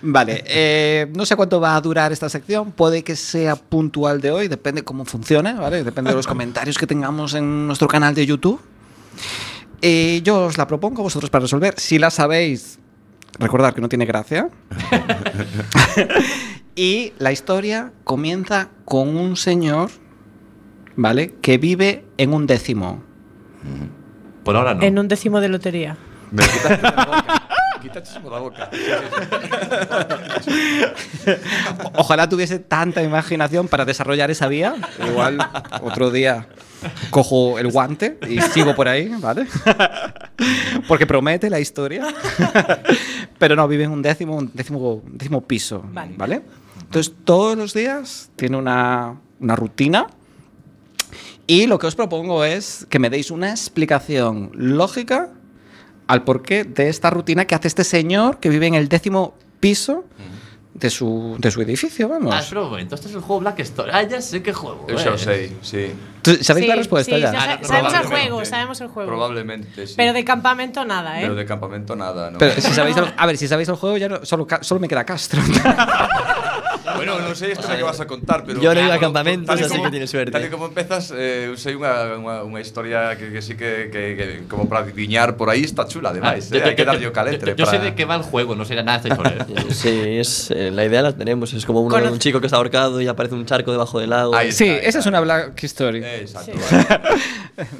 vale, eh, no sé cuánto va a durar esta sección. Puede que sea puntual de hoy, depende cómo funcione, ¿vale? Depende de los comentarios que tengamos en nuestro canal de YouTube. Eh, yo os la propongo a vosotros para resolver. Si la sabéis, recordad que no tiene gracia. y la historia comienza con un señor, ¿vale? Que vive en un décimo. Por ahora no. En un décimo de lotería. Me quitaste da boca Quitaste da boca Ojalá tuviese tanta imaginación para desarrollar esa vía. Igual otro día cojo el guante y sigo por ahí, ¿vale? Porque promete la historia. Pero no, vive en un décimo, un décimo, un décimo piso, Vale. ¿vale? Entonces todos los días tiene una, una rutina. Y lo que os propongo es que me deis una explicación lógica al porqué de esta rutina que hace este señor que vive en el décimo piso de su, de su edificio, vamos. Ah, espera un momento, este es el juego Black Story. Ah, ya sé qué juego. Eu xa o eh. sei, sí ¿Tú ¿Sabéis Sí, la respuesta sí, ya? ya sa- Ah, no, sabemos el juego, sabemos el juego. Probablemente, sí Pero de campamento nada, ¿eh? Pero de campamento nada, ¿no? Pero si sabéis el- a ver, si sabéis el juego, ya no, solo, solo me queda Castro. Bueno, non sei isto que vas a contar, pero Yo no iba a campamentos, tal y así como- que tienes suerte. Tal y como empezas, eh, sei unha, unha, unha historia que, que sí que, que, que como para adivinar por aí está chula, ademais, Ah, eh, hai que darlle o calentre. Yo, yo sé para- de qué va el juego, no sé nada de esta historia. Sí, es, eh, la idea la tenemos. Es como uno- Conoce- un chico que está ahorcado y aparece un charco debajo del lago. Ahí Sí, está, esa es una Black Story. Exacto.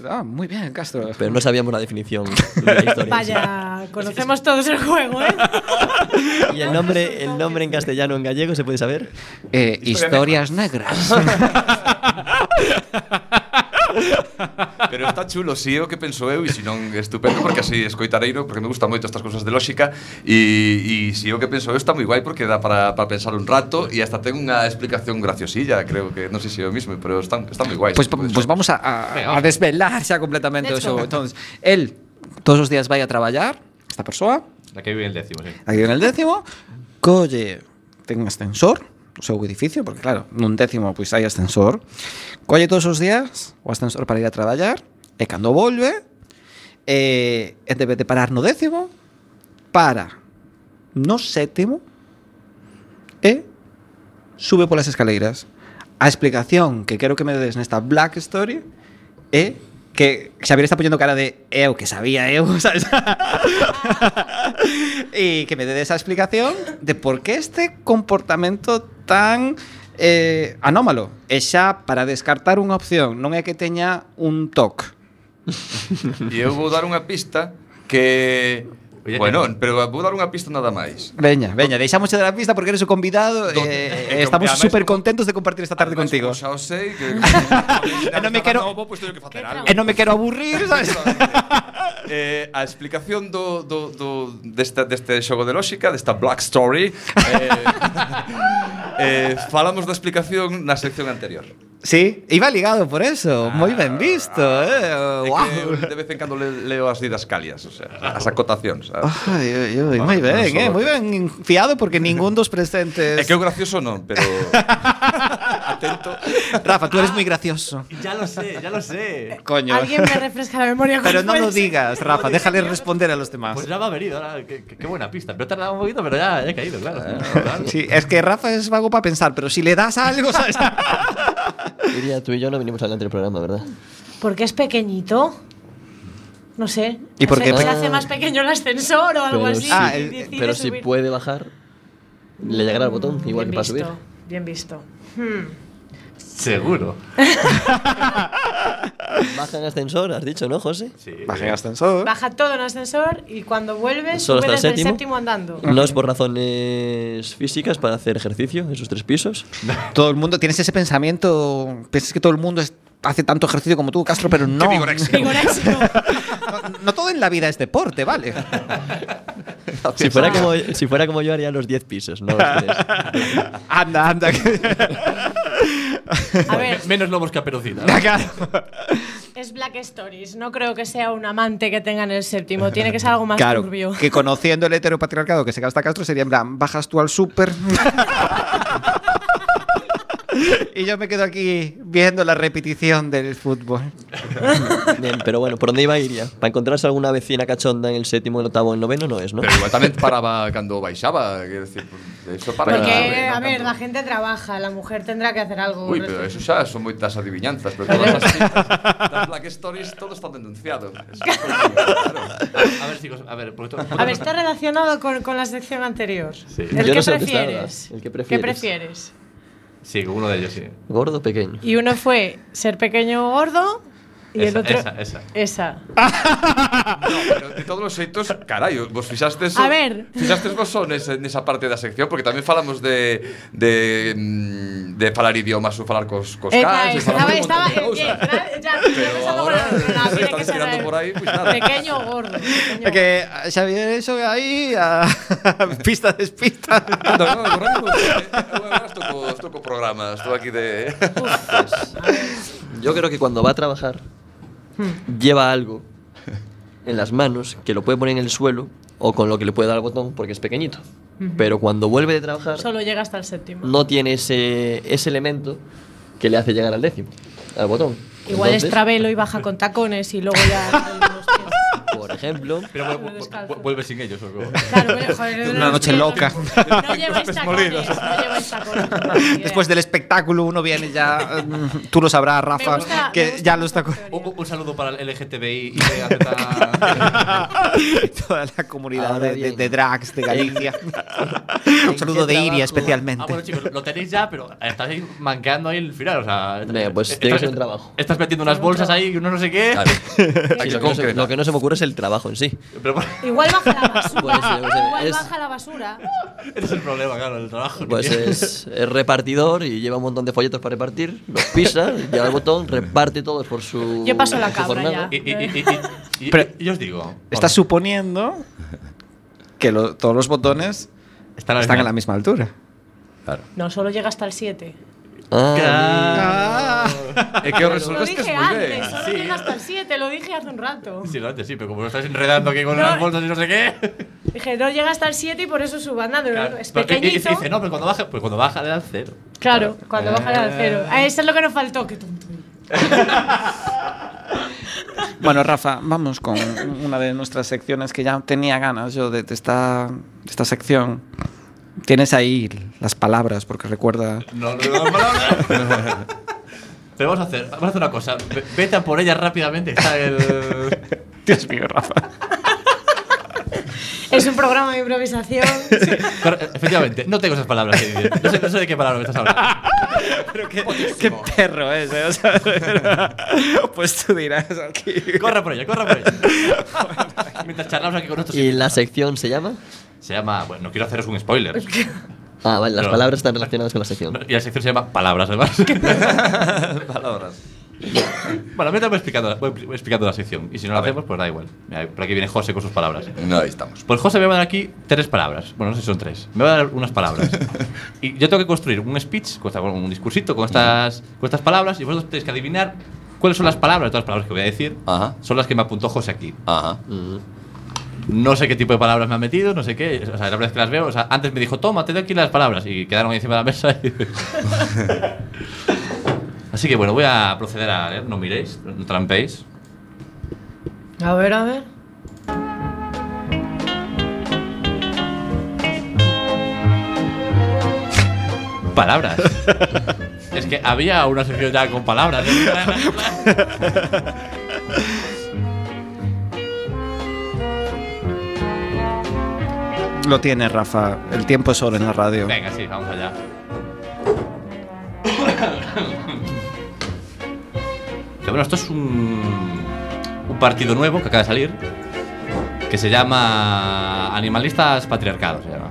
Ah, muy bien, Castro. Pero no sabíamos la definición de la historia. Vaya, conocemos todos el juego, ¿eh? ¿Y el nombre, el nombre en castellano o en gallego se puede saber? ver eh, historias negras. Pero está chulo, si sí, é o que penso eu E se non, estupendo, porque así escoitareiro Porque me gusta moito estas cousas de lógica E, e si sí, o que penso eu está moi guai Porque dá para, para pensar un rato E hasta ten unha explicación graciosilla Creo que, non sei sé si se é o mismo Pero están, están moi guais Pois, pois pues, pues, vamos a, a, a desvelar xa completamente o show Entonces, el todos os días vai a traballar Esta persoa. La que vive el décimo, sí. Aquí en el décimo Colle Ten un ascensor o seu edificio, porque claro, nun décimo pois hai ascensor. Colle todos os días o ascensor para ir a traballar e cando volve eh, e debe de parar no décimo para no sétimo e sube polas escaleiras. A explicación que quero que me des nesta Black Story é que Xavier está poñendo cara de eu que sabía eu, sabes? e que me dé esa explicación de por que este comportamento tan eh, anómalo. E xa para descartar unha opción, non é que teña un toc. e eu vou dar unha pista que Oye, bueno, eh, pero vou dar unha pista nada máis. Veña, veña, deixámoste da pista porque eres o convidado Do, eh, eh, eh estamos super contentos de compartir esta tarde contigo. Xa o sei que e eh, non me quero novo, pues teño que facer algo. Eh, e non me quero aburrir, sabes? eh, a explicación do, do, do desta, deste xogo de lógica, desta Black Story, eh, eh, falamos da explicación na sección anterior. Sí, iba ligado por eso. Moi ben visto, eh. É Wow. que de vez en cando le, leo as didascalias, o sea, as acotacións. sabes? Ay, ay, ay, moi Ah, ben, non eh, moi ben fiado porque ningún dos presentes. É que o gracioso non, pero atento. Rafa, tú eres muy gracioso. Ya lo sé, ya lo sé. Coño. Alguien me refresca la memoria. Pero no ¿cuál lo digas, Rafa, déjale responder a los demás. Pues ya me ha venido, ahora, qué, qué- buena pista. Pero he tardado un poquito, pero ya, he caído, claro. claro. Sí, es que Rafa es vago para pensar, pero si le das algo, ¿sabes? Diría, tú y yo no venimos adelante del programa, ¿verdad? Porque es pequeñito. No sé. ¿Y por se, qué se hace más pequeño el ascensor o algo Pero así. sí, Ah, el- Pero si subir. puede bajar, le llegará al botón, igual Bien que para subir. visto, Bien visto. Hmm. Seguro. Baja en ascensor, has dicho, ¿no, José? Sí. Baja en ascensor. Baja todo en ascensor y cuando vuelve Solo hasta el séptimo. séptimo andando. No es por razones físicas para hacer ejercicio en sus tres pisos. Todo el mundo tienes ese pensamiento, piensas que todo el mundo es- hace tanto ejercicio como tú, Castro, pero no. Vigoréxico. no, no todo en la vida es deporte, ¿vale? Si fuera, como, si fuera como yo, haría los 10 pisos, no los anda, anda. A ver, Menos lobos que. Claro. es Black Stories. No creo que sea un amante que tenga en el séptimo. Tiene que ser algo más Claro, turbio. que conociendo el heteropatriarcado que se gasta Castro sería en plan, bajas tú al súper. y yo me quedo aquí viendo la repetición del fútbol. Bien, pero bueno, ¿por dónde iba a ir ya? ¿Para encontrarse alguna vecina cachonda en el séptimo, el octavo, el noveno? No es, ¿no? Pero igual tamén paraba cando baixaba, decir, pues, eso para Porque, que- a ver, la gente trabaja, la mujer tendrá que hacer algo. Uy, pero eso xa son moitas adivinanzas, pero todas as citas das Black Stories todo está denunciado. Eso claro. A, a ver, chicos, a ver. Porque A ver, está relacionado con, con la sección anterior. Sí. ¿El que no sé prefieres? ¿El que ¿Qué prefieres? Sí, uno de ellos, sí. ¿Gordo o pequeño? Y uno fue ser pequeño o gordo y el Esa, otro esa, esa. esa. No, pero de todos os xeitos, carallo, vos fixastes A ver. Fixastes vos son nesa, nesa parte da sección porque tamén falamos de de mm, de falar idiomas ou falar cos cos Eh, cans, e estaba, estaba, eh, bien, ya, Pero ahora se están que ser tirando eh, por ahí, pues nada. Pequeño gordo. pequeño Es que Xavier, eso ahí, a pista despista. No, no, no, no, eu agora estou co, estou co programa, estou aquí de Yo creo que cuando va a trabajar, lleva algo en las manos que lo puede poner en el suelo o con lo que le puede dar al botón porque es pequeñito. Pero cuando vuelve de trabajar, Solo llega hasta el séptimo. no tiene ese, ese elemento que le hace llegar al décimo, al botón. Igual es travelo y baja con tacones y luego ya. los. Por ejemplo. Pero vu- vu- vuelve sin ellos. Claro, pero, joder, Una no- noche no- loca. No lleváis tacones, no lleváis tacones. Después del espectáculo uno viene ya, mm, tú lo sabrás, Rafa, gusta- que ya lo está con Un, un saludo para el LGTBI y toda la comunidad de, de- de drags de Galicia. Un saludo de Iria especialmente. Ah, bueno, chicos, lo tenéis ya, pero estáis manqueando ahí el final. O sea, pues estás- tiene que ser un trabajo. Estás metiendo unas bolsas ahí y uno no sé qué. Claro. Sí, lo, que no se, concretar. lo que no se me ocurre es el trabajo en sí. Pero Igual baja la basura. Pues, Igual es- baja la basura. ese es el problema, claro, el trabajo. Pues es, es repartidor y lleva un montón de folletos para repartir, los pisa, lleva el botón, reparte todos por su. Yo paso la cabra jornada. Y, y, y, y, y- y- Pero- y os digo. Estás suponiendo que lo- todos los botones Están a la están a misma- la misma altura. Claro. No, solo llega hasta el 7. Ah, É que o Lo resolvestes dije moi antes, ben. solo Sí. llega hasta el 7, lo dije hace un rato. Sí, lo antes sí, pero como lo estás enredando aquí con No. las bolsas y no sé qué. Dije, no llega hasta el 7 y por eso subo andando. Claro. Es Pero- y- y- y pequeñito. dice, no, pero cuando baja, pues cuando baja le da cero. Claro, cuando baja al cero. Ah, Eso es lo que nos faltó. Qué tonto. Bueno, Rafa, vamos con una de nuestras secciones que ya tenía ganas yo de, de esta, de esta sección. Tienes ahí las palabras, porque recuerda. No, no, no, no. Pero vamos a hacer, vamos a hacer una cosa. Ve- Vete a por ella rápidamente. Está el. Dios mío, Rafa. Es un programa de improvisación. Corre- Efectivamente, no tengo esas palabras. que decir. No sé, no sé de qué palabra me estás hablando. Pero qué, qué perro es, ¿eh? O sea, pues tú dirás aquí. Corre por ella, corre por ella. Mientras charlamos aquí con nuestros. ¿Y la sección se llama? Se llama. Bueno, no quiero haceros un spoiler. Ah, vale, las Pero- palabras están relacionadas con la sección. Y la sección se llama Palabras, además. Palabras. bueno, mientras voy explicando, voy explicando la sección. Y si no la hacemos, pues da igual. Mira, por aquí viene José con sus palabras. No, ahí estamos. Pues José me va a dar aquí tres palabras. Bueno, no sé si son tres. Me va a dar unas palabras. y yo tengo que construir un speech, un discursito con estas, con estas palabras y vosotros tenéis que adivinar cuáles son las palabras, todas las palabras que voy a decir. Ajá. Son las que me apuntó José aquí. Ajá. No sé qué tipo de palabras me ha metido, no sé qué. O sea, la vez que las veo, o sea, antes me dijo, toma, te doy aquí las palabras. Y quedaron ahí encima de la mesa. y- Así que bueno, voy a proceder a leer. No miréis, no trampéis. A ver, a ver. Palabras. es que había una sección ya con palabras. Lo tiene, Rafa. El tiempo es oro en la radio. Venga, sí, vamos allá. Que bueno, esto es un, un partido nuevo que acaba de salir que se llama Animalistas Patriarcados. Se llama.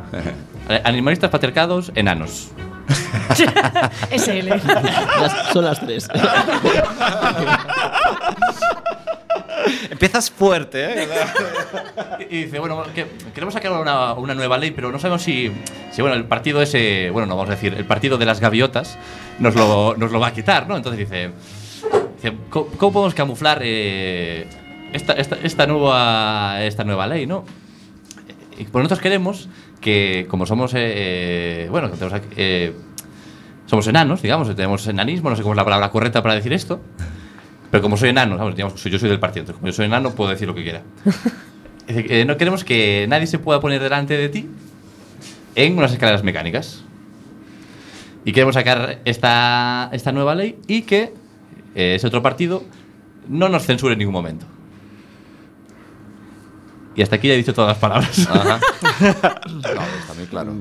Animalistas Patriarcados Enanos. SL. Las- son las tres. Empiezas fuerte, ¿eh? Y dice, bueno, que queremos sacar una, una nueva ley, pero no sabemos si, si, bueno, el partido ese, bueno, no vamos a decir, el partido de las gaviotas nos lo, nos lo va a quitar, ¿no? Entonces dice, dice, ¿cómo, cómo podemos camuflar eh, esta, esta, esta nueva, esta nueva ley, ¿no? Y pues nosotros queremos que, como somos, eh, eh, bueno, eh, somos enanos, digamos, tenemos enanismo, no sé cómo es la palabra correcta para decir esto, pero como soy enano, ¿sabes? Digamos, yo soy del partido, entonces como yo soy enano puedo decir lo que quiera. Dice que, eh, no queremos que nadie se pueda poner delante de ti en unas escaleras mecánicas. Y queremos sacar esta, esta nueva ley y que eh, ese otro partido no nos censure en ningún momento. Y hasta aquí ya he dicho todas las palabras. Ajá. No, está muy claro.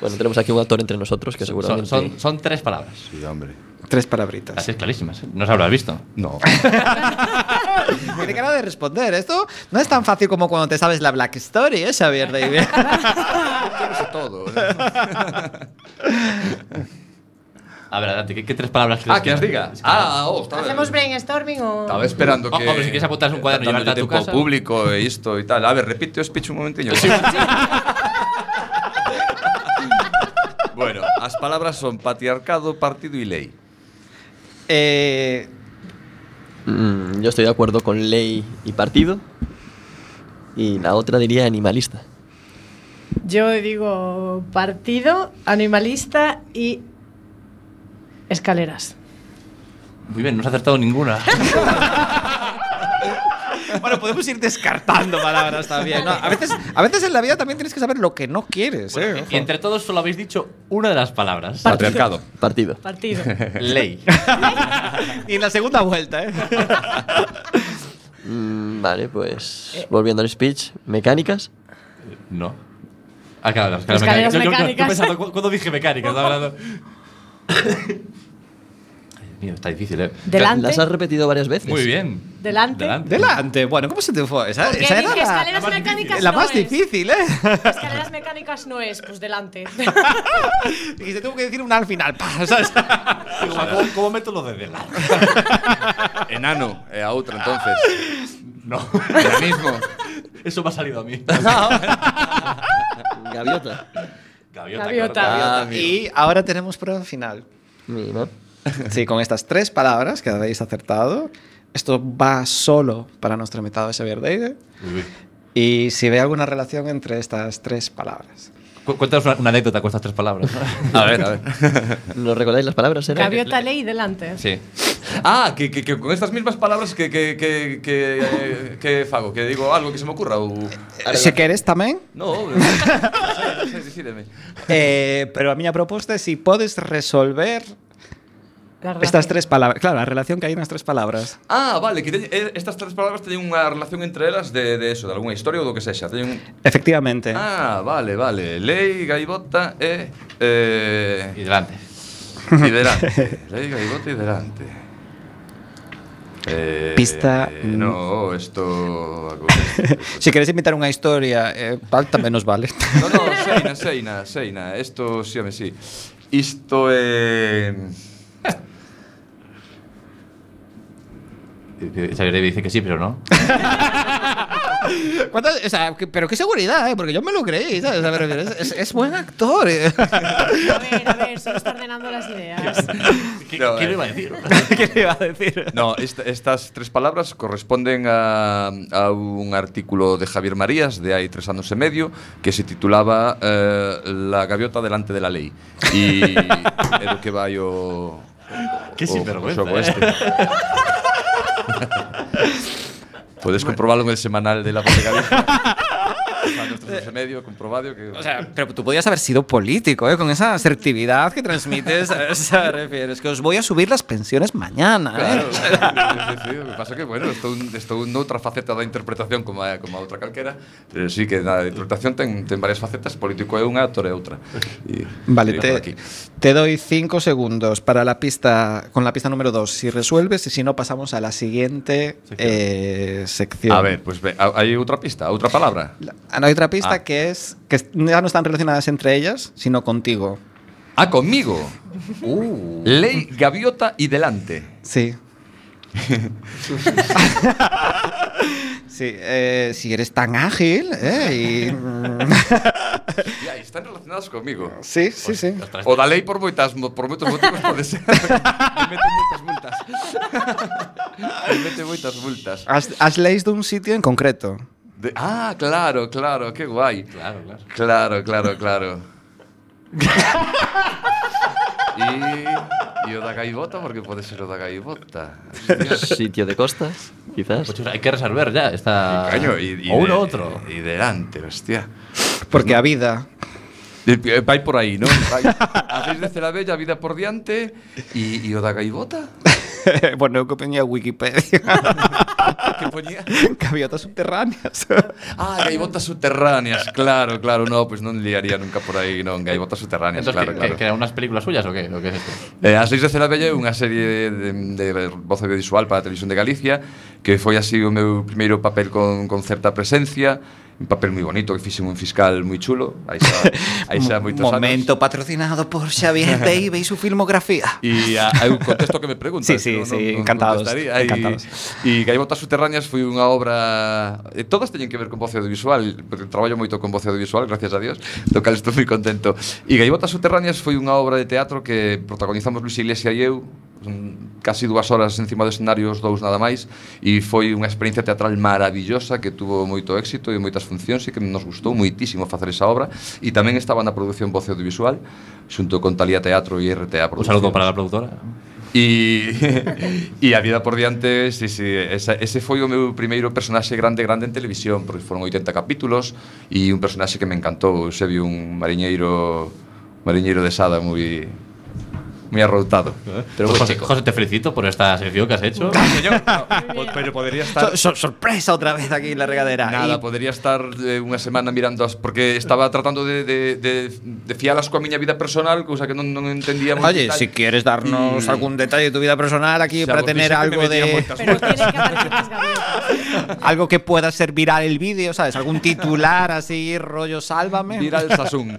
Bueno, tenemos aquí un actor entre nosotros que son, seguramente. son, son tres palabras. Sí, hombre. Tres palabritas. Así es clarísimas. ¿eh? No se habrás visto. No. Tiene cara de responder. Esto no es tan fácil como cuando te sabes la Black Story, ¿eh, Xavier David? todo. A ver, adelante, ¿qué, qué tres palabras Ah, que os diga. Ah, oh, estaba, ¿Hacemos brainstorming o.? estaba esperando Oh, que. hombre, si quieres apuntarse un cuaderno y llevarte a tu casa. público e isto e tal. A ver, repite o speech un momentiño. bueno, as palabras son patriarcado, partido e lei. Eh, Mm, yo estoy de acuerdo con ley y partido. Y la otra diría animalista. Yo digo partido, animalista y. escaleras. Muy bien, no has acertado ninguna. Bueno, podemos ir descartando palabras también. ¿no? A, veces, a veces en la vida también tienes que saber lo que no quieres. ¿eh? Y entre todos solo habéis dicho una de las palabras. Patriarcado. Partido. Partido. Ley. Y en la segunda vuelta, ¿eh? Mm, vale, pues volviendo al speech, mecánicas. No. Ah, claro, las escaleras Escaleras mecánicas. Yo- yo- yo- mecánicas. Yo, pensando, cu- cuando dije mecánicas, hablando. Mío, está difícil, ¿eh? Delante. Las has repetido varias veces. Muy bien. Delante. Delante. Delante. Bueno, ¿cómo se te fue? Esa, Porque esa era la, escaleras la más mecánicas difícil, la no más es. difícil, ¿eh? Escaleras mecánicas no es, pues delante. y se tuvo que decir una al final. pa, ¿sabes? Digo, ¿cómo, cómo meto lo de delante? Enano, e a outra entonces. No. Enanismo. Eso me ha salido a mí. Gaviota. Gaviota. Gaviota. claro, Ah, y ahora tenemos prueba final. Mima. Sí, con estas tres palabras que habéis acertado. Esto va solo para nuestro invitado de Xavier Deide. Y si ve alguna relación entre estas tres palabras. Cu- Cuéntanos una, una anécdota con estas tres palabras. A ver, a ver. ¿No recordáis las palabras? Era? Gaviota ley delante. sí. Ah, que, que, que con estas mismas palabras que, que, que, que, que fago, que digo algo que se me ocurra ou... Se queres tamén, No, non sei, decídeme. eh, pero a miña proposta é si podes resolver. Estas tres palabras, claro, a relación que hai nas tres palabras. Ah, vale, que teñe, eh, estas tres palabras teñen unha relación entre elas de, de eso, de algunha historia ou do que sexa. Teñen... Efectivamente. Ah, vale, vale. Lei, gaibota e... Eh... Hidrante. delante. Lei, gaibota e delante. Eh, Pista eh, No, mm. esto Si queres inventar unha historia eh, tamén nos vale No, no, seina, seina, seina Esto, sí, home, si sí. Isto é eh... Xavier David dice que sí, pero no. ¿Cuántas- o sea, que- pero qué seguridad, ¿eh? porque yo me lo creí, ¿sabes? A ver, es, es- es buen actor. eh. A ver, a ver, solo está ordenando las ideas. ¿Qué, No, qué eh. le iba a decir? ¿Qué le iba a decir? No, esta- estas tres palabras corresponden a, a un artículo de Javier Marías de hai tres anos e medio que se titulaba eh, La gaviota delante de la lei. E é do que vai o... Qué o- sinvergüenza, o xogo eh. este. Podes comprobarlo en el semanal de la Voz de medio, comprobado que... O sea, pero tú podías haber sido político, ¿eh? Con esa asertividad que transmites. O sea, refieres que os voy a subir las pensiones mañana, ¿eh? Claro, sí, sí, sí, o que pasa que, bueno, estou, estou noutra faceta da interpretación como a, como a outra calquera, pero sí que na interpretación ten, ten varias facetas, político é unha, actor é outra. E, Vale, te, te doy cinco segundos para la pista, con la pista número dos. Si resuelves y si no, pasamos a la siguiente eh, sección. A ver, pues ve, ha- hai outra pista, outra palabra. La- hay otra pista Ah. que es que ya no están relacionadas entre ellas, sino contigo. Ah, conmigo. Lei, gaviota e delante. Sí. sí, eh, si eres tan ágil, ¿eh? Y, Ya, están relacionadas conmigo. sí, sí, sí. O da lei por moitas mo- por moitos motivos pode ser. Me mete moitas multas. Me mete moitas multas. Has, has leído de un sitio en concreto. De- ah, claro, claro, que guai. Claro, claro. Claro, claro, claro. e, e o da gaivota, porque pode ser o da gaivota. Hostia. Sitio de costa, quizás. Pues hay que resolver ya. Está... Caño, e, e o uno de- otro. E delante, hostia. Porque a vida. E- e Vai por aí, non? Vai. A seis de Cerabella, vida por diante E, e o da gaivota? bueno, que poñía Wikipedia. que poñía? Gaviotas subterráneas. ah, gaivotas subterráneas, claro, claro, no, pues non liaría nunca por aí, non, gaivotas subterráneas, Entonces, claro, que, claro. Que, que eran unhas películas suyas o qué? O que es esto? Eh, a seis de Celabelle é unha serie de, de, de voz audiovisual para a televisión de Galicia que foi así o meu primeiro papel con, con certa presencia un papel moi bonito, que fixe un fiscal moi chulo, aí xa, aí xa moitos anos. Momento patrocinado por Xavier Teibe e su filmografía. E hai un contexto que me preguntas. Sí, sí, no, sí, no, encantados. Aí, encantados. E Gaivotas Subterráneas foi unha obra... eh, todas teñen que ver con voce audiovisual, porque traballo moito con voce audiovisual, gracias a Dios, do cal estou moi contento. E Gaivotas Subterráneas foi unha obra de teatro que protagonizamos Luis Iglesias e eu, casi dúas horas encima do escenario os dous nada máis e foi unha experiencia teatral maravillosa que tuvo moito éxito e moitas funcións e que nos gustou moitísimo facer esa obra e tamén estaba na produción Voce Audiovisual xunto con Talía Teatro e RTA Producción. Un saludo para a produtora. E, e a vida por diante sí, sí, esa, ese foi o meu primeiro personaxe grande grande en televisión porque foron 80 capítulos e un personaxe que me encantou Eusebio, un mariñeiro mariñeiro de Sada moi moi arroutado. Pero moi José, chico. José, te felicito por esta sección que has hecho. Señor, no, pero podría estar So- so- sorpresa otra vez aquí en la regadera. Nada, Y- podría estar eh, unha semana mirando as porque estaba tratando de, de, de, de fialas miña vida personal, cousa que non, non entendía moi Oye, si quieres darnos algún detalle de tu vida personal aquí para tener algo de Pero que aparecer algo que pueda ser viral el vídeo, ¿sabes? Algún titular así rollo sálvame. Viral Sasun.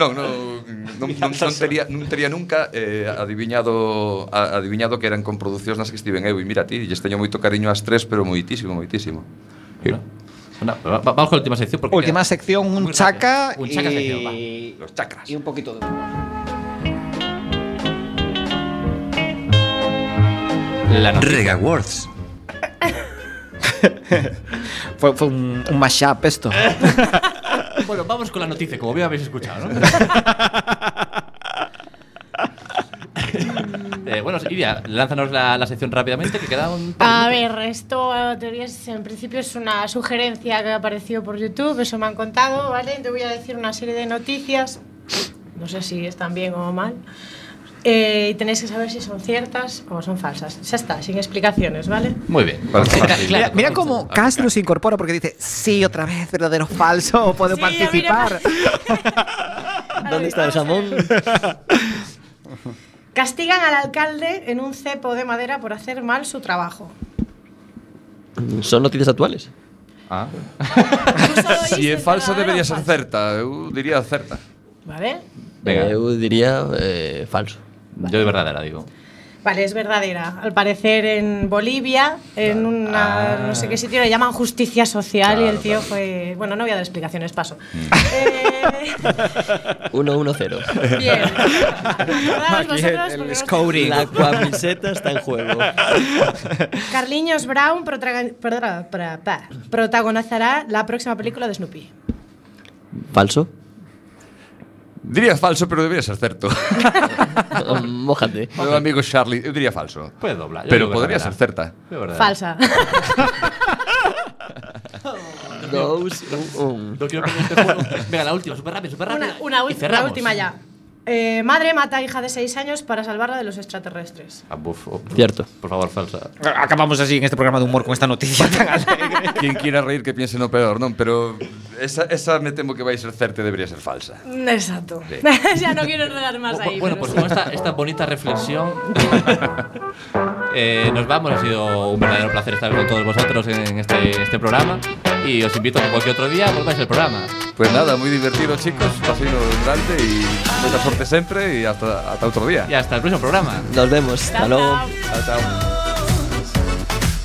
Non, non, non, non, tería, non tería nunca eh, adiviñado a, adiviñado que eran con producións nas que estiven eu e mira ti, lles teño moito cariño ás tres, pero moitísimo, moitísimo. Bueno, va- va- vamos con la última sección. Porque Última queda sección, un muy chaca rápido. Un chaca y... sección, va. Los chakras. y un poquito de La. Rega Words. fue, fue un, un mashup esto. Bueno, vamos con la noticia, como bien habéis escuchado, ¿no? Eh, bueno, Iria, lánzanos la, la sección rápidamente, que queda un... A ver, esto teorías, en principio es una sugerencia que apareció por YouTube, eso me han contado, ¿vale? Te voy a decir una serie de noticias, no sé si están bien o mal, eh, y tenéis que saber si son ciertas o son falsas. Ya está, sin explicaciones, ¿vale? Muy bien. Mira, mira cómo Castro se incorpora porque dice, sí, otra vez, verdadero o falso, puedo Sí, participar. ¿Dónde está el jamón? Castigan al alcalde en un cepo de madera por hacer mal su trabajo. ¿Son noticias actuales? Ah. Si é falsa debería ser certa, eu diría certa. ¿Vale? Venga. Yo diría eh, falso. Yo de verdadera digo. Vale, es verdadera. Al parecer en Bolivia, en una no sé qué sitio, le llaman justicia social y el tío fue... Bueno, no voy a dar explicaciones, paso. Eh, 1-1-0. bien. Acordaos Aquí vosotros, el, scouting. La camiseta está en juego. Carliños Brown protagonizará la próxima película de Snoopy. Falso. Diría falso, pero debería ser certo. Mójate. Meu amigo Charlie, eu diría falso. Puede doblar. yo Pero digo podría verdadera. ser certa. Yo verdadera. Falsa. Dos, un, un. No quiero perder este juego. Venga, la última, súper rápido, súper rápido. una, una Y ul- la última ya. Eh, madre mata a hija de 6 años para salvarla de los extraterrestres. Ah, buf, oh, Cierto. Por favor, falsa. Acabamos así en este programa de humor con esta noticia tan alegre. Quien quiera reír que piense no peor, non? Pero esa, esa me temo que vai ser certa e debería ser falsa. Exacto. ya no quiero enredar más ahí. bueno, pues sí. con esta, esta bonita reflexión eh, nos vamos. Ha sido un verdadero placer estar con todos vosotros en este, este programa. Y os invito a que cualquier otro día volváis al programa. Pues nada, moi divertido, chicos. Pasino grande e moita sorte sempre e hasta, hasta outro día. Y hasta el próximo programa. Nos vemos. Hasta luego. Chao, chao.